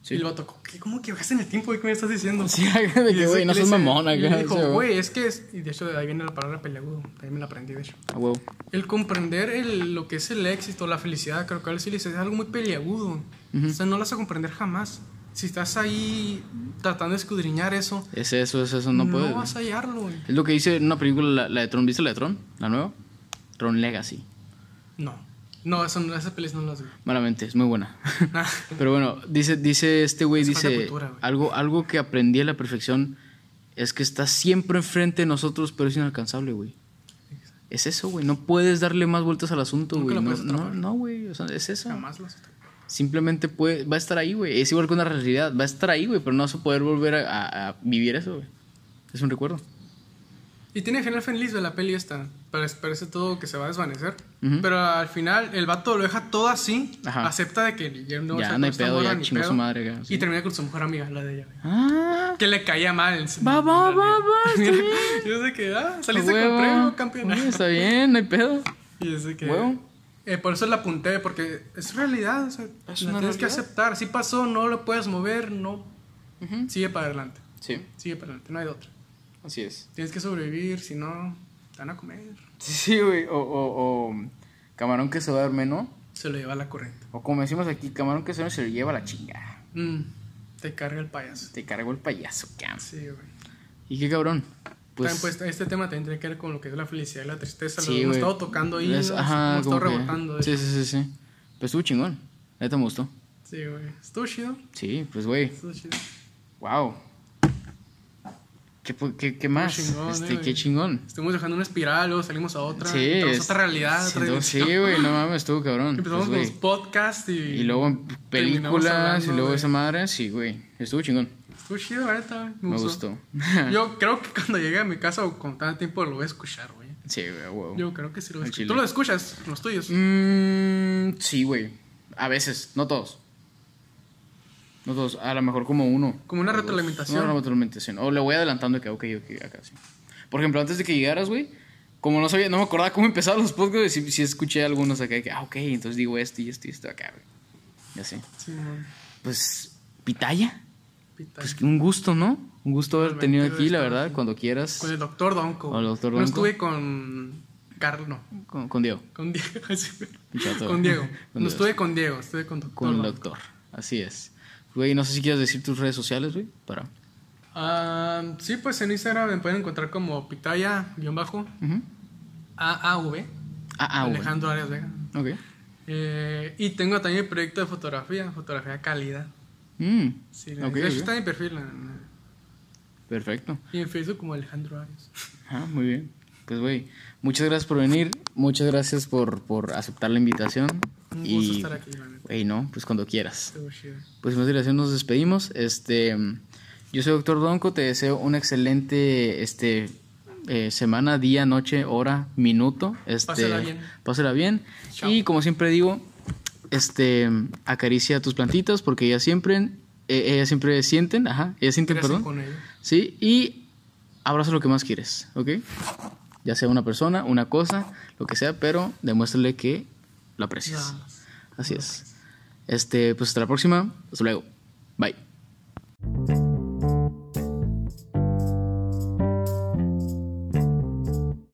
Sí. Y el vato, ¿qué, ¿cómo que viajaste en el tiempo? ¿Y ¿Qué me estás diciendo? Sí, de que, güey, no seas mamón y le dijo, güey, es que es... Y de hecho, de ahí viene la palabra peleagudo. También me la aprendí, de hecho. A huevo. El comprender el, lo que es el éxito, la felicidad, creo que a él sí le dice, es algo muy peliagudo. O sea, no lo vas a comprender jamás. Si estás ahí tratando de escudriñar eso, Es eso, es eso, no, no, puedes. vas a hallarlo, güey. Es lo que dice en una película, la, la de Tron. ¿Viste la de Tron? ¿La nueva? Tron Legacy. No. No, eso, esas pelis no las vi. Malamente, es muy buena. Nah. Pero bueno, dice, dice este güey, dice, cultura, güey. algo, algo que aprendí a la perfección es que está siempre enfrente de nosotros, pero es inalcanzable, güey. Es eso, güey. No puedes darle más vueltas al asunto, güey. lo No, no, no, güey. O sea, es eso. Jamás las Simplemente puede, va a estar ahí, güey. Es igual que una realidad. Va a estar ahí, güey, pero no vas a poder volver a, a- a vivir eso, güey. Es un recuerdo. Y tiene final feliz de la peli esta. Parece, todo que se va a desvanecer. Ujú. Pero al final el vato lo deja todo así. Ajá. Acepta de que ya no, Ya, se va no hay pedo, ya ni chingó pedo, su madre, sí. Y termina con su mejor amiga, la de ella. Ah, Que le caía mal. Va, va, va, va, está bien. Yo sé que, ah, saliste huevo. con premio, campeón. Oye, está bien, no hay pedo. Y es de que. Huevo. eh, por eso la apunté, porque es realidad. O sea, Es la una tienes que realidad. aceptar. Si pasó, no lo puedes mover, no. Sigue para adelante. Sí, Sigue para adelante, no hay de otra. así es. Tienes que sobrevivir, si no, van a comer. Sí, güey. O, o, o camarón que se duerme, ¿no? Se lo lleva la corriente. O como decimos aquí, camarón que se duerme se lo lleva la chingada. Mm, te carga el payaso. Te cargó el payaso, cam. Sí, güey. ¿Y qué cabrón? Pues, pues, este tema también tiene que ver con lo que es la felicidad y la tristeza. sí, lo hemos estado tocando ahí. Ajá, hemos estado rebotando. Sí, sí, sí, sí. Pues estuvo chingón. Neta me gustó. Sí, güey. Estuvo chido. Sí, pues, güey. Estuvo chido. Wow. ¿Qué, qué, qué más? chingón, este, eh, qué chingón. Estuvimos dejando una espiral, luego salimos a otra. Sí. entramos a es- otra realidad, otra Sí, güey, no mames, estuvo cabrón. Empezamos Pues, con los podcasts y. Y luego en películas y luego de- esa madre, sí, güey. Estuvo chingón. Estuvo chido, la neta. Me, Me gustó. gustó. Yo creo que cuando llegue a mi casa o con tanto tiempo lo voy a escuchar, güey. Sí, güey, wow. Yo creo que sí lo chile. ¿Tú lo escuchas? Los tuyos. Mm, sí, güey. A veces, no todos. No todos, a lo mejor como uno. Como una dos. retroalimentación. Una retroalimentación. O le voy adelantando que, ok, ok, acá sí. Por ejemplo, antes de que llegaras, güey, como no sabía, no me acordaba cómo empezaban los podcasts, sí, sí escuché algunos acá que, ah, ok, entonces digo esto y esto y esto acá, güey. Y así. Sí, man. Pues, pitaya. Pita. Pues un gusto, ¿no? Un gusto haber tenido aquí, la verdad, cuando quieras. Con el doctor Donko. Con el Dr. No Donko. estuve con Carlos, no. Con, con Diego. Con Diego. Con Diego. No estuve con Diego, estuve con doctor. Con el doctor. Así es. Güey, no sé si quieres decir tus redes sociales, güey, para... Ah, sí, pues en Instagram me pueden encontrar como pitaya-bajo Ujú. AAV. Ah, ah, güey. Alejandro Arias Vega. Ok. Eh, y tengo también el proyecto de fotografía, fotografía calidad. Mm. Sí, Ok, de hecho ok. está en mi perfil. Perfecto. Y en Facebook como Alejandro Arias. Ah, muy bien. Pues, güey, muchas gracias por venir. Muchas gracias por, por aceptar la invitación. Un y, gusto estar aquí, no, pues cuando quieras. Pues más dilación nos despedimos. Este, yo soy Doctor Donko, te deseo una excelente este, eh, semana, día, noche, hora, minuto. Este, Pásela bien. Pásela bien. Chao. Y como siempre digo, este, acaricia tus plantitas porque ellas siempre, eh, ellas siempre sienten, ajá, ellas sienten, Crecen perdón. con. Sí, y abraza lo que más quieres, ¿ok? Ya sea una persona, una cosa, lo que sea, pero demuéstrale que lo aprecias. Así es. Este, pues hasta la próxima. Hasta luego. Bye.